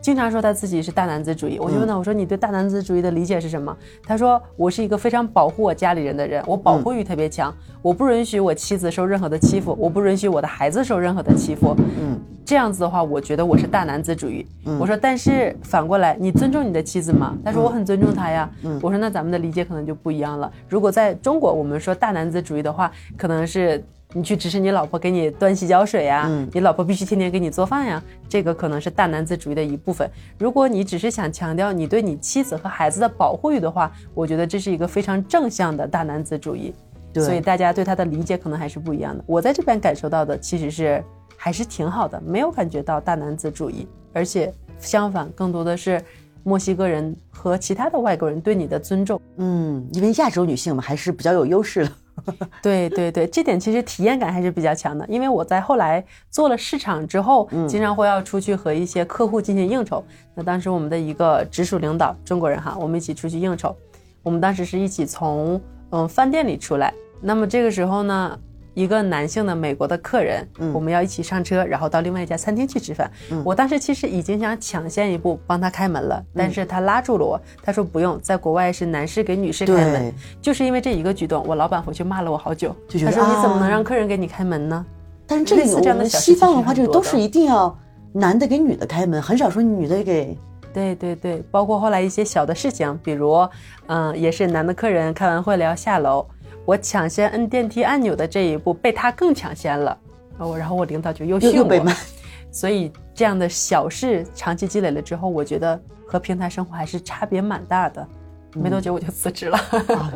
经常说他自己是大男子主义，我就问他，我说你对大男子主义的理解是什么？他说我是一个非常保护我家里人的人，我保护欲特别强，我不允许我妻子受任何的欺负，我不允许我的孩子受任何的欺负。嗯，这样子的话，我觉得我是大男子主义。我说，但是反过来，你尊重你的妻子吗？他说我很尊重她呀。我说那咱们的理解可能就不一样了。如果在中国，我们说大男子主义的话，可能是。你去指使你老婆给你端洗脚水呀？你老婆必须天天给你做饭呀？这个可能是大男子主义的一部分。如果你只是想强调你对你妻子和孩子的保护欲的话，我觉得这是一个非常正向的大男子主义。所以大家对他的理解可能还是不一样的。我在这边感受到的其实是还是挺好的，没有感觉到大男子主义，而且相反，更多的是墨西哥人和其他的外国人对你的尊重。嗯，因为亚洲女性嘛，还是比较有优势的。对对对，这点其实体验感还是比较强的，因为我在后来做了市场之后，经常会要出去和一些客户进行应酬。那当时我们的一个直属领导，中国人哈，我们一起出去应酬，我们当时是一起从嗯饭店里出来，那么这个时候呢。一个男性的美国的客人，我们要一起上车，然后到另外一家餐厅去吃饭。我当时其实已经想抢先一步帮他开门了，但是他拉住了我，他说不用，在国外是男士给女士开门，就是因为这一个举动，我老板回去骂了我好久。他说你怎么能让客人给你开门呢？但是这个我们西方文化这个都是一定要男的给女的开门，很少说女的给。对对对，包括后来一些小的事情，比如嗯，也是男的客人开完会了要下楼。我抢先摁电梯按钮的这一步被他更抢先了，我然后我领导就又训我，所以这样的小事长期积累了之后，我觉得和平台生活还是差别蛮大的。没多久我就辞职了，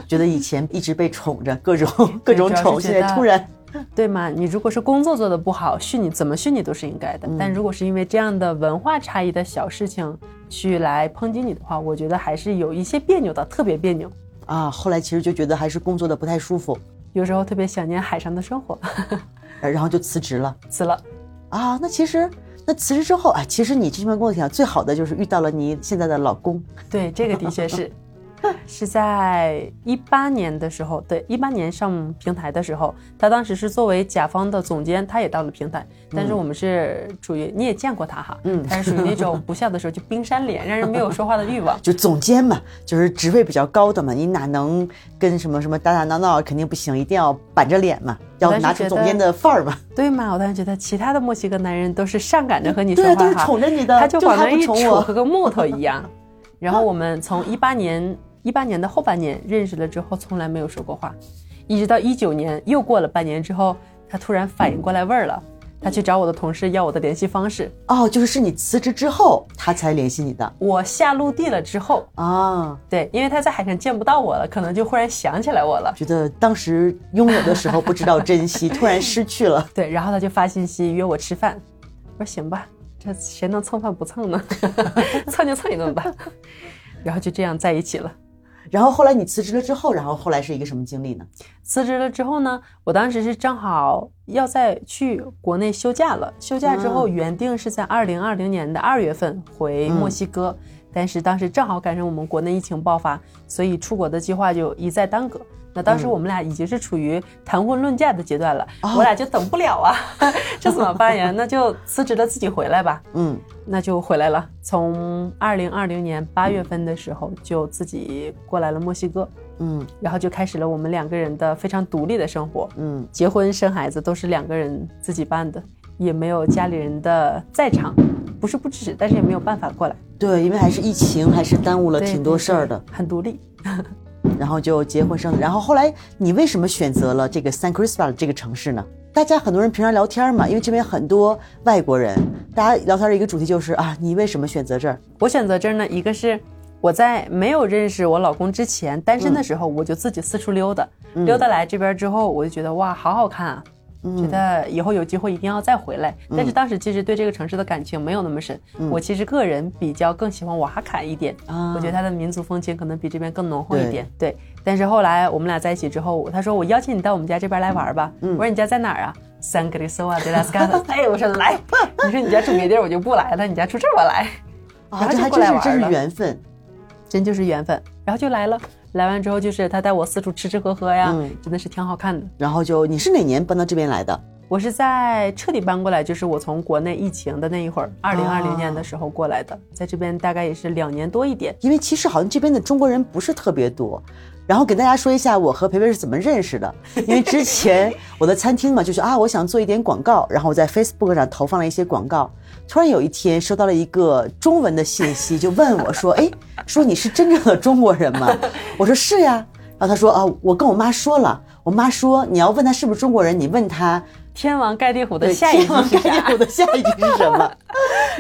觉得以前一直被宠着，各种 各种宠，现在突然，对吗？你如果是工作做的不好，训你怎么训你都是应该的，但如果是因为这样的文化差异的小事情去来抨击你的话，我觉得还是有一些别扭的，特别别扭。啊，后来其实就觉得还是工作的不太舒服，有时候特别想念海上的生活，然后就辞职了，辞了。啊，那其实那辞职之后啊，其实你这份工作挺好，最好的就是遇到了你现在的老公。对，这个的确是。是在一八年的时候，对，一八年上平台的时候，他当时是作为甲方的总监，他也到了平台，但是我们是处于你也见过他哈，嗯，他是属于那种不笑的时候就冰山脸，让人没有说话的欲望。就总监嘛，就是职位比较高的嘛，你哪能跟什么什么打打闹闹，肯定不行，一定要板着脸嘛，要拿出总监的范儿嘛。对嘛？我当时觉得其他的墨西哥男人都是上赶着和你说话，对，都是宠着你的，他就往那一杵，和个木头一样。然后我们从一八年。一八年的后半年认识了之后，从来没有说过话，一直到一九年又过了半年之后，他突然反应过来味儿了，他去找我的同事要我的联系方式。哦，就是是你辞职之后他才联系你的。我下陆地了之后啊，对，因为他在海上见不到我了，可能就忽然想起来我了，觉得当时拥有的时候不知道珍惜，突然失去了。对，然后他就发信息约我吃饭，我说行吧，这谁能蹭饭不蹭呢？蹭就蹭一顿吧，然后就这样在一起了。然后后来你辞职了之后，然后后来是一个什么经历呢？辞职了之后呢，我当时是正好要在去国内休假了。休假之后，原定是在二零二零年的二月份回墨西哥，但是当时正好赶上我们国内疫情爆发，所以出国的计划就一再耽搁。那当时我们俩已经是处于谈婚论嫁的阶段了，我俩就等不了啊，这怎么办呀？那就辞职了，自己回来吧。嗯，那就回来了。从二零二零年八月份的时候就自己过来了墨西哥。嗯，然后就开始了我们两个人的非常独立的生活。嗯，结婚生孩子都是两个人自己办的，也没有家里人的在场，不是不支持，但是也没有办法过来。对，因为还是疫情，还是耽误了挺多事儿的。很独立。然后就结婚生子，然后后来你为什么选择了这个 San Cristobal 这个城市呢？大家很多人平常聊天嘛，因为这边很多外国人，大家聊天的一个主题就是啊，你为什么选择这儿？我选择这儿呢，一个是我在没有认识我老公之前，单身的时候，我就自己四处溜达，溜达来这边之后，我就觉得哇，好好看啊。觉得以后有机会一定要再回来，但是当时其实对这个城市的感情没有那么深。我其实个人比较更喜欢瓦哈卡一点，我觉得它的民族风情可能比这边更浓厚一点。对，但是后来我们俩在一起之后，他说我邀请你到我们家这边来玩吧。我说你家在哪儿啊？三格里索瓦德拉斯卡特。哎，我说来。你说你家住别地儿我就不来了，你家住这儿我来。然后这还真是真是缘分，真就是缘分。然后就来了。来完之后，就是他带我四处吃吃喝喝呀，真的是挺好看的。然后就你是哪年搬到这边来的？我是在彻底搬过来，就是我从国内疫情的那一会儿，二零二零年的时候过来的，在这边大概也是两年多一点。因为其实好像这边的中国人不是特别多。然后给大家说一下我和培培是怎么认识的，因为之前我的餐厅嘛，就是啊，我想做一点广告，然后我在 Facebook 上投放了一些广告。突然有一天收到了一个中文的信息，就问我说：“哎，说你是真正的中国人吗？” 我说：“是呀。”然后他说：“啊，我跟我妈说了，我妈说你要问他是不是中国人，你问他。”天王盖地虎的下一句是啥？地虎的下一句是什么？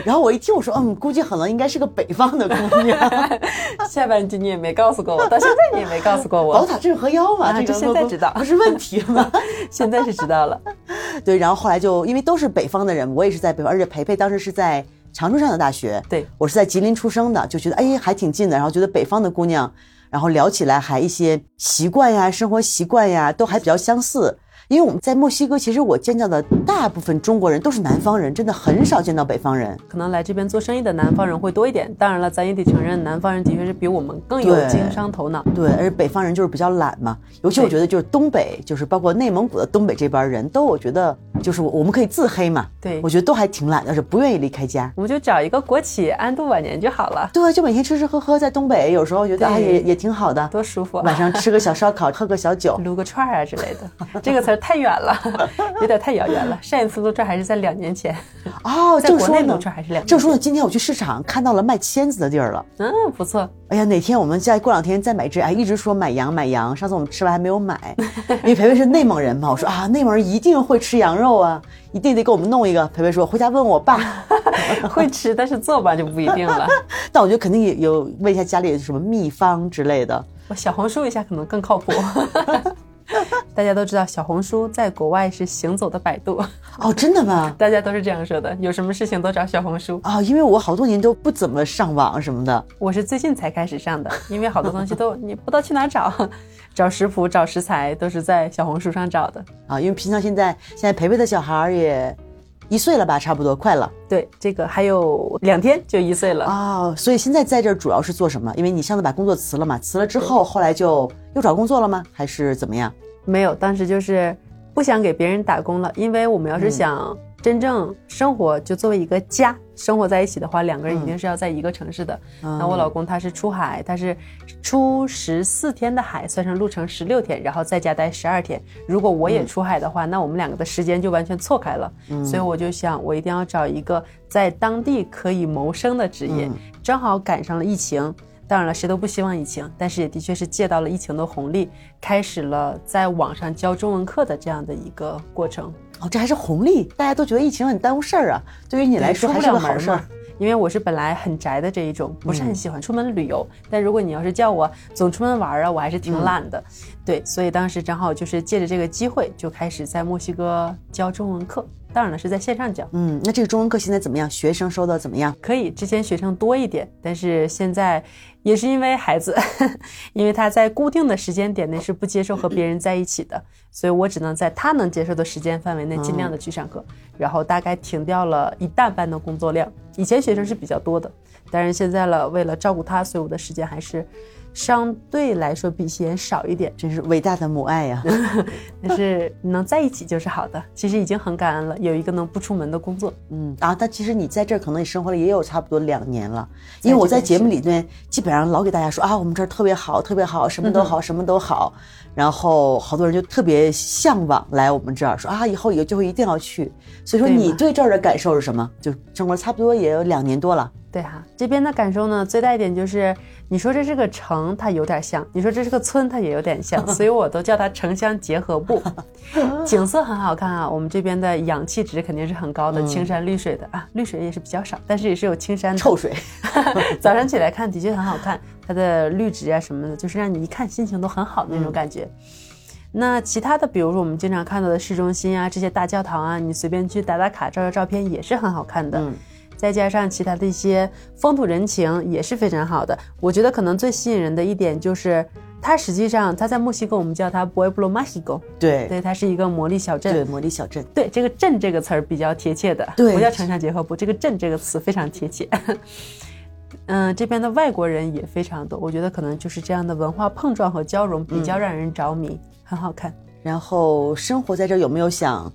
然后我一听，我说，嗯，估计可能应该是个北方的姑娘。下半句你也没告诉过我，到现在你也没告诉过我。宝塔镇河妖嘛，这个现在知道不是问题吗？现在是知道了。对，然后后来就因为都是北方的人，我也是在北方，而且培培当时是在长春上的大学，对我是在吉林出生的，就觉得哎还挺近的，然后觉得北方的姑娘，然后聊起来还一些习惯呀、生活习惯呀都还比较相似。因为我们在墨西哥，其实我见到的大部分中国人都是南方人，真的很少见到北方人。可能来这边做生意的南方人会多一点。当然了，咱也得承认，南方人的确是比我们更有经商头脑。对，而北方人就是比较懒嘛。尤其我觉得，就是东北，就是包括内蒙古的东北这边人都，我觉得就是我们可以自黑嘛。对，我觉得都还挺懒的，是不愿意离开家。我们就找一个国企安度晚年就好了。对，就每天吃吃喝喝，在东北有时候觉得啊也也挺好的，多舒服。晚上吃个小烧烤，喝个小酒，撸个串啊之类的。这个词儿太远了。有点太遥远了。上一次撸串还是在两年前。哦，在国内撸串还是两。正说呢，今天我去市场看到了卖签子的地儿了。嗯，不错。哎呀，哪天我们再过两天再买只？哎，一直说买羊买羊。上次我们吃完还没有买，因为培培是内蒙人嘛。我说啊，内蒙人一定会吃羊肉啊，一定得给我们弄一个。培培说回家问我爸，会吃，但是做吧就不一定了。但我觉得肯定有有问一下家里有什么秘方之类的。我小红书一下可能更靠谱。大家都知道，小红书在国外是行走的百度 哦，真的吗？大家都是这样说的，有什么事情都找小红书啊。因为我好多年都不怎么上网什么的，我是最近才开始上的，因为好多东西都你不知道去哪找，找食谱、找食材都是在小红书上找的啊。因为平常现在现在培培的小孩也一岁了吧，差不多快了。对，这个还有两天就一岁了啊。所以现在在这儿主要是做什么？因为你上次把工作辞了嘛，辞了之后后来就又找工作了吗？还是怎么样？没有，当时就是不想给别人打工了，因为我们要是想真正生活，就作为一个家生活在一起的话，两个人一定是要在一个城市的。那我老公他是出海，他是出十四天的海，算上路程十六天，然后在家待十二天。如果我也出海的话，那我们两个的时间就完全错开了。所以我就想，我一定要找一个在当地可以谋生的职业，正好赶上了疫情。当然了，谁都不希望疫情，但是也的确是借到了疫情的红利，开始了在网上教中文课的这样的一个过程。哦，这还是红利？大家都觉得疫情很耽误事儿啊，对于你来说还是个好事儿。因为我是本来很宅的这一种，不是很喜欢出门旅游。但如果你要是叫我总出门玩啊，我还是挺懒的。对，所以当时正好就是借着这个机会，就开始在墨西哥教中文课。当然了，是在线上教。嗯，那这个中文课现在怎么样？学生收的怎么样？可以，之前学生多一点，但是现在也是因为孩子，因为他在固定的时间点内是不接受和别人在一起的，所以我只能在他能接受的时间范围内尽量的去上课，然后大概停掉了一大半的工作量。以前学生是比较多的，但是现在了，为了照顾他，所以我的时间还是。相对来说比以前少一点，真是伟大的母爱呀！但是能在一起就是好的，其实已经很感恩了，有一个能不出门的工作。嗯啊，但其实你在这儿可能也生活了也有差不多两年了，因为我在节目里面基本上老给大家说啊，我们这儿特别好，特别好，什么都好，什么都好，然后好多人就特别向往来我们这儿，说啊，以后有机会一定要去。所以说你对这儿的感受是什么？就生活差不多也有两年多了。对哈，这边的感受呢，最大一点就是，你说这是个城，它有点像；你说这是个村，它也有点像，所以我都叫它城乡结合部。景色很好看啊，我们这边的氧气值肯定是很高的，青山绿水的啊，绿水也是比较少，但是也是有青山的。臭水，早上起来看的确很好看，它的绿植啊什么的，就是让你一看心情都很好的那种感觉。那其他的，比如说我们经常看到的市中心啊，这些大教堂啊，你随便去打打卡、照照照片也是很好看的。嗯再加上其他的一些风土人情也是非常好的。我觉得可能最吸引人的一点就是，它实际上它在墨西哥我们叫它 Pueblo Mágico，对对，它是一个魔力小镇。对，魔力小镇，对这个“镇”这个词儿比较贴切的，对不叫城乡结合部，这个“镇”这个词非常贴切。嗯，这边的外国人也非常多，我觉得可能就是这样的文化碰撞和交融比较让人着迷，很好看。然后生活在这儿有没有想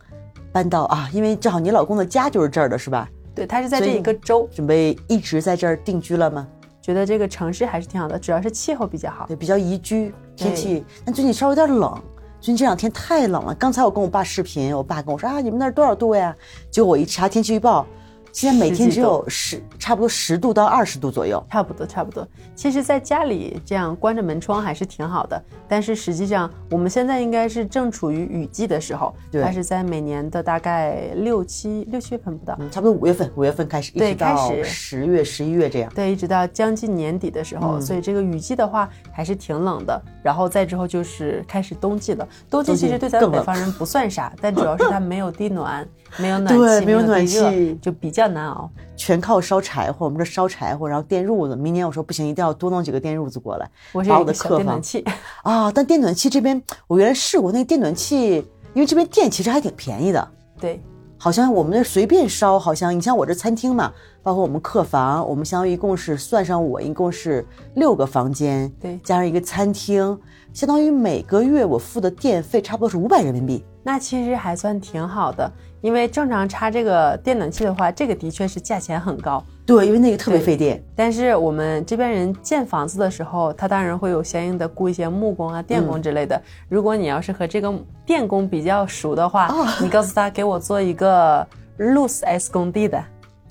搬到啊？因为正好你老公的家就是这儿的，是吧？对，他是在这一个州，准备一直在这儿定居了吗？觉得这个城市还是挺好的，主要是气候比较好。对，比较宜居，天气，但最近稍微有点冷。最近这两天太冷了。刚才我跟我爸视频，我爸跟我说啊，你们那儿多少度呀？结果我一查天气预报，现在每天只有十，差不多十度到二十度左右。差不多，差不多。其实，在家里这样关着门窗还是挺好的，但是实际上我们现在应该是正处于雨季的时候，对它是在每年的大概六七六七月份不到，嗯，差不多五月份，五月份开始，一对直到开始十月、十一月这样。对，一直到将近年底的时候，嗯所以这个雨季的话还是挺冷的。然后再之后就是开始冬季了，冬季其实对咱们北方人不算啥，但主要是它没有地暖，没有暖气，对没有暖气就比较难熬。全靠烧柴火，我们这烧柴火，然后电褥子。明年我说不行，一定要多弄几个电褥子过来，把我的我是有一个小客房电暖器，啊。但电暖气这边，我原来试过那个电暖气，因为这边电其实还挺便宜的，对，好像我们那随便烧，好像你像我这餐厅嘛，包括我们客房，我们相当于一共是算上我一共是六个房间，对加上一个餐厅，相当于每个月我付的电费差不多是五百人民币。那其实还算挺好的，因为正常插这个电暖气的话，这个的确是价钱很高。对，因为那个特别费电。但是我们这边人建房子的时候，他当然会有相应的雇一些木工啊、电工之类的。如果你要是和这个电工比较熟的话，哦你告诉他给我做一个 luz escondida，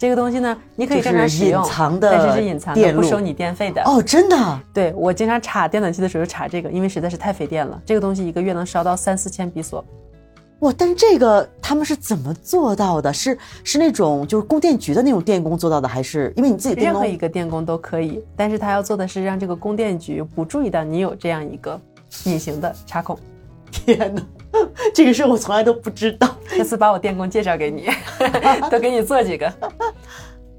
这个东西呢，你可以正常使用，就是隐藏的但是是隐藏的，电路不收你电费的。哦，真的，对我经常插电暖气的时候就插这个，因为实在是太费电了。这个东西一个月能烧到三四千比索。哇！但是这个他们是怎么做到的？是是那种就是供电局的那种电工做到的，还是因为你自己任何一个电工都可以，但是他要做的是让这个供电局不注意到你有这样一个隐形的插孔。天哪，这个事我从来都不知道。下次把我电工介绍给你，多给你做几个。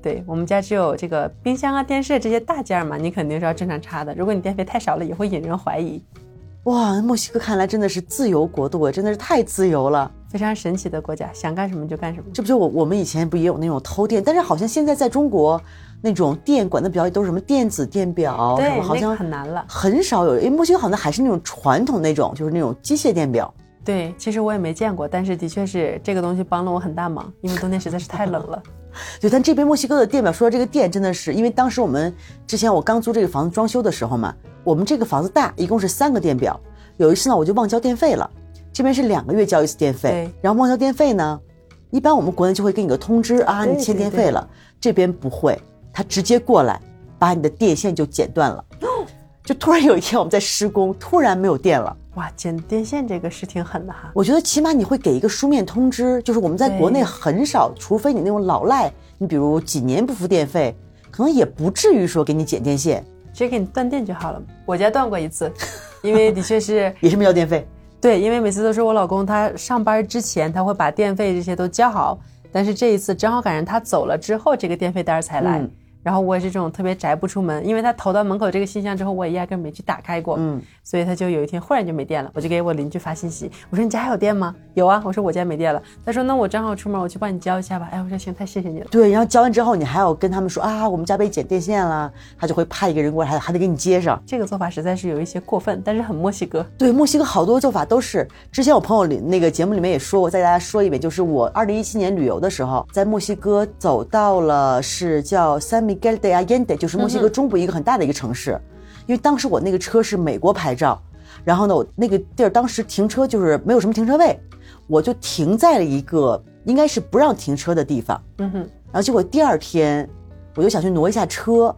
对我们家只有这个冰箱啊、电视这些大件儿嘛，你肯定是要正常插的。如果你电费太少了，也会引人怀疑。哇，墨西哥看来真的是自由国度，真的是太自由了。非常神奇的国家，想干什么就干什么。这不就我我们以前不也有那种偷电？但是好像现在在中国，那种电管的比较都是什么电子电表，对，好像个很难了。很少有。因为墨西哥好像还是那种传统那种，就是那种机械电表。对，其实我也没见过，但是的确是这个东西帮了我很大忙，因为冬天实在是太冷了。对，但这边墨西哥的电表，说到这个电，真的是因为当时我们之前我刚租这个房子装修的时候嘛，我们这个房子大，一共是三个电表。有一次呢，我就忘交电费了，这边是两个月交一次电费，然后忘交电费呢，一般我们国内就会给你个通知啊，你欠电费了，这边不会，他直接过来把你的电线就剪断了，就突然有一天我们在施工，突然没有电了。哇，剪电线这个是挺狠的哈。我觉得起码你会给一个书面通知，就是我们在国内很少，除非你那种老赖，你比如几年不付电费，可能也不至于说给你剪电线，直接给你断电就好了。我家断过一次，因为的确是 也是没交电费。对，因为每次都是我老公他上班之前他会把电费这些都交好，但是这一次正好赶上他走了之后，这个电费单儿才来。嗯然后我也是这种特别宅不出门，因为他投到门口这个信箱之后，我也压根儿没去打开过，嗯，所以他就有一天忽然就没电了，我就给我邻居发信息，我说你家还有电吗？有啊，我说我家没电了。他说那我正好出门，我去帮你交一下吧。哎，我说行，太谢谢你了。对，然后交完之后，你还要跟他们说啊，我们家被剪电线了，他就会派一个人过来，还还得给你接上。这个做法实在是有一些过分，但是很墨西哥。对，墨西哥好多做法都是，之前我朋友里那个节目里面也说过，再给大家说一遍，就是我二零一七年旅游的时候，在墨西哥走到了是叫 San Miguel de Allende，就是墨西哥中部一个很大的一个城市，因为当时我那个车是美国牌照，然后呢，我那个地儿当时停车就是没有什么停车位，我就停在了一个应该是不让停车的地方，嗯哼，然后结果第二天我就想去挪一下车，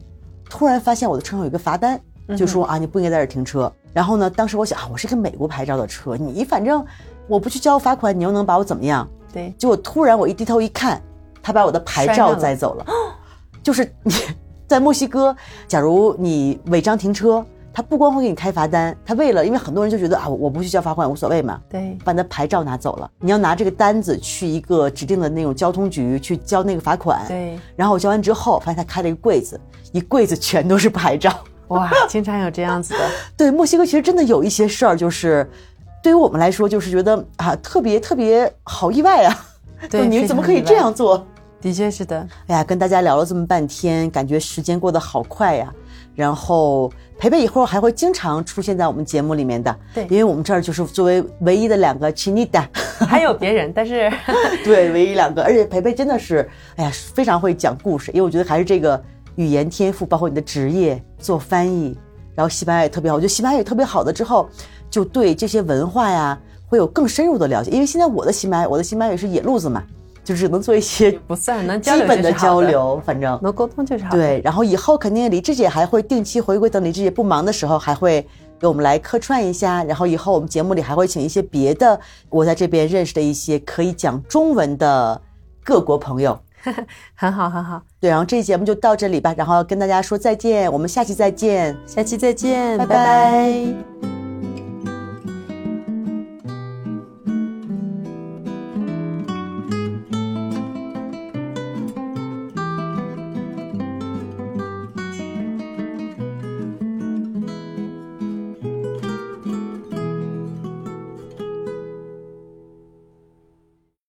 突然发现我的车上有一个罚单，就说啊你不应该在这停车。然后呢，当时我想啊，我是个美国牌照的车，你反正我不去交罚款，你又能把我怎么样？对，结果突然我一低头一看，他把我的牌照摘走了。就是你在墨西哥，假如你违章停车，他不光会给你开罚单，他为了因为很多人就觉得啊，我不去交罚款无所谓嘛，对，把你的牌照拿走了。你要拿这个单子去一个指定的那种交通局去交那个罚款。对，然后我交完之后，发现他开了一个柜子，一柜子全都是牌照。哇，经常有这样子的。对，墨西哥其实真的有一些事儿，就是对于我们来说，就是觉得啊，特别特别好意外啊。对，你怎么可以这样做？的确是的。哎呀，跟大家聊了这么半天，感觉时间过得好快呀。然后培培以后还会经常出现在我们节目里面的。对，因为我们这儿就是作为唯一的两个 Chinita，还有别人，但是 对，唯一两个。而且培培真的是，哎呀，非常会讲故事。因为我觉得还是这个语言天赋，包括你的职业做翻译，然后西班牙也特别好。我觉得西班牙语特别好的之后，就对这些文化呀会有更深入的了解。因为现在我的西班牙，我的西班牙语是野路子嘛。就只能做一些不算能基本的交流，反正能沟通就是好。对，然后以后肯定李志姐还会定期回归，等李志姐不忙的时候，还会给我们来客串一下。然后以后我们节目里还会请一些别的我在这边认识的一些可以讲中文的各国朋友。很好，很好。对，然后这期节目就到这里吧，然后跟大家说再见，我们下期再见，下期再见，拜拜。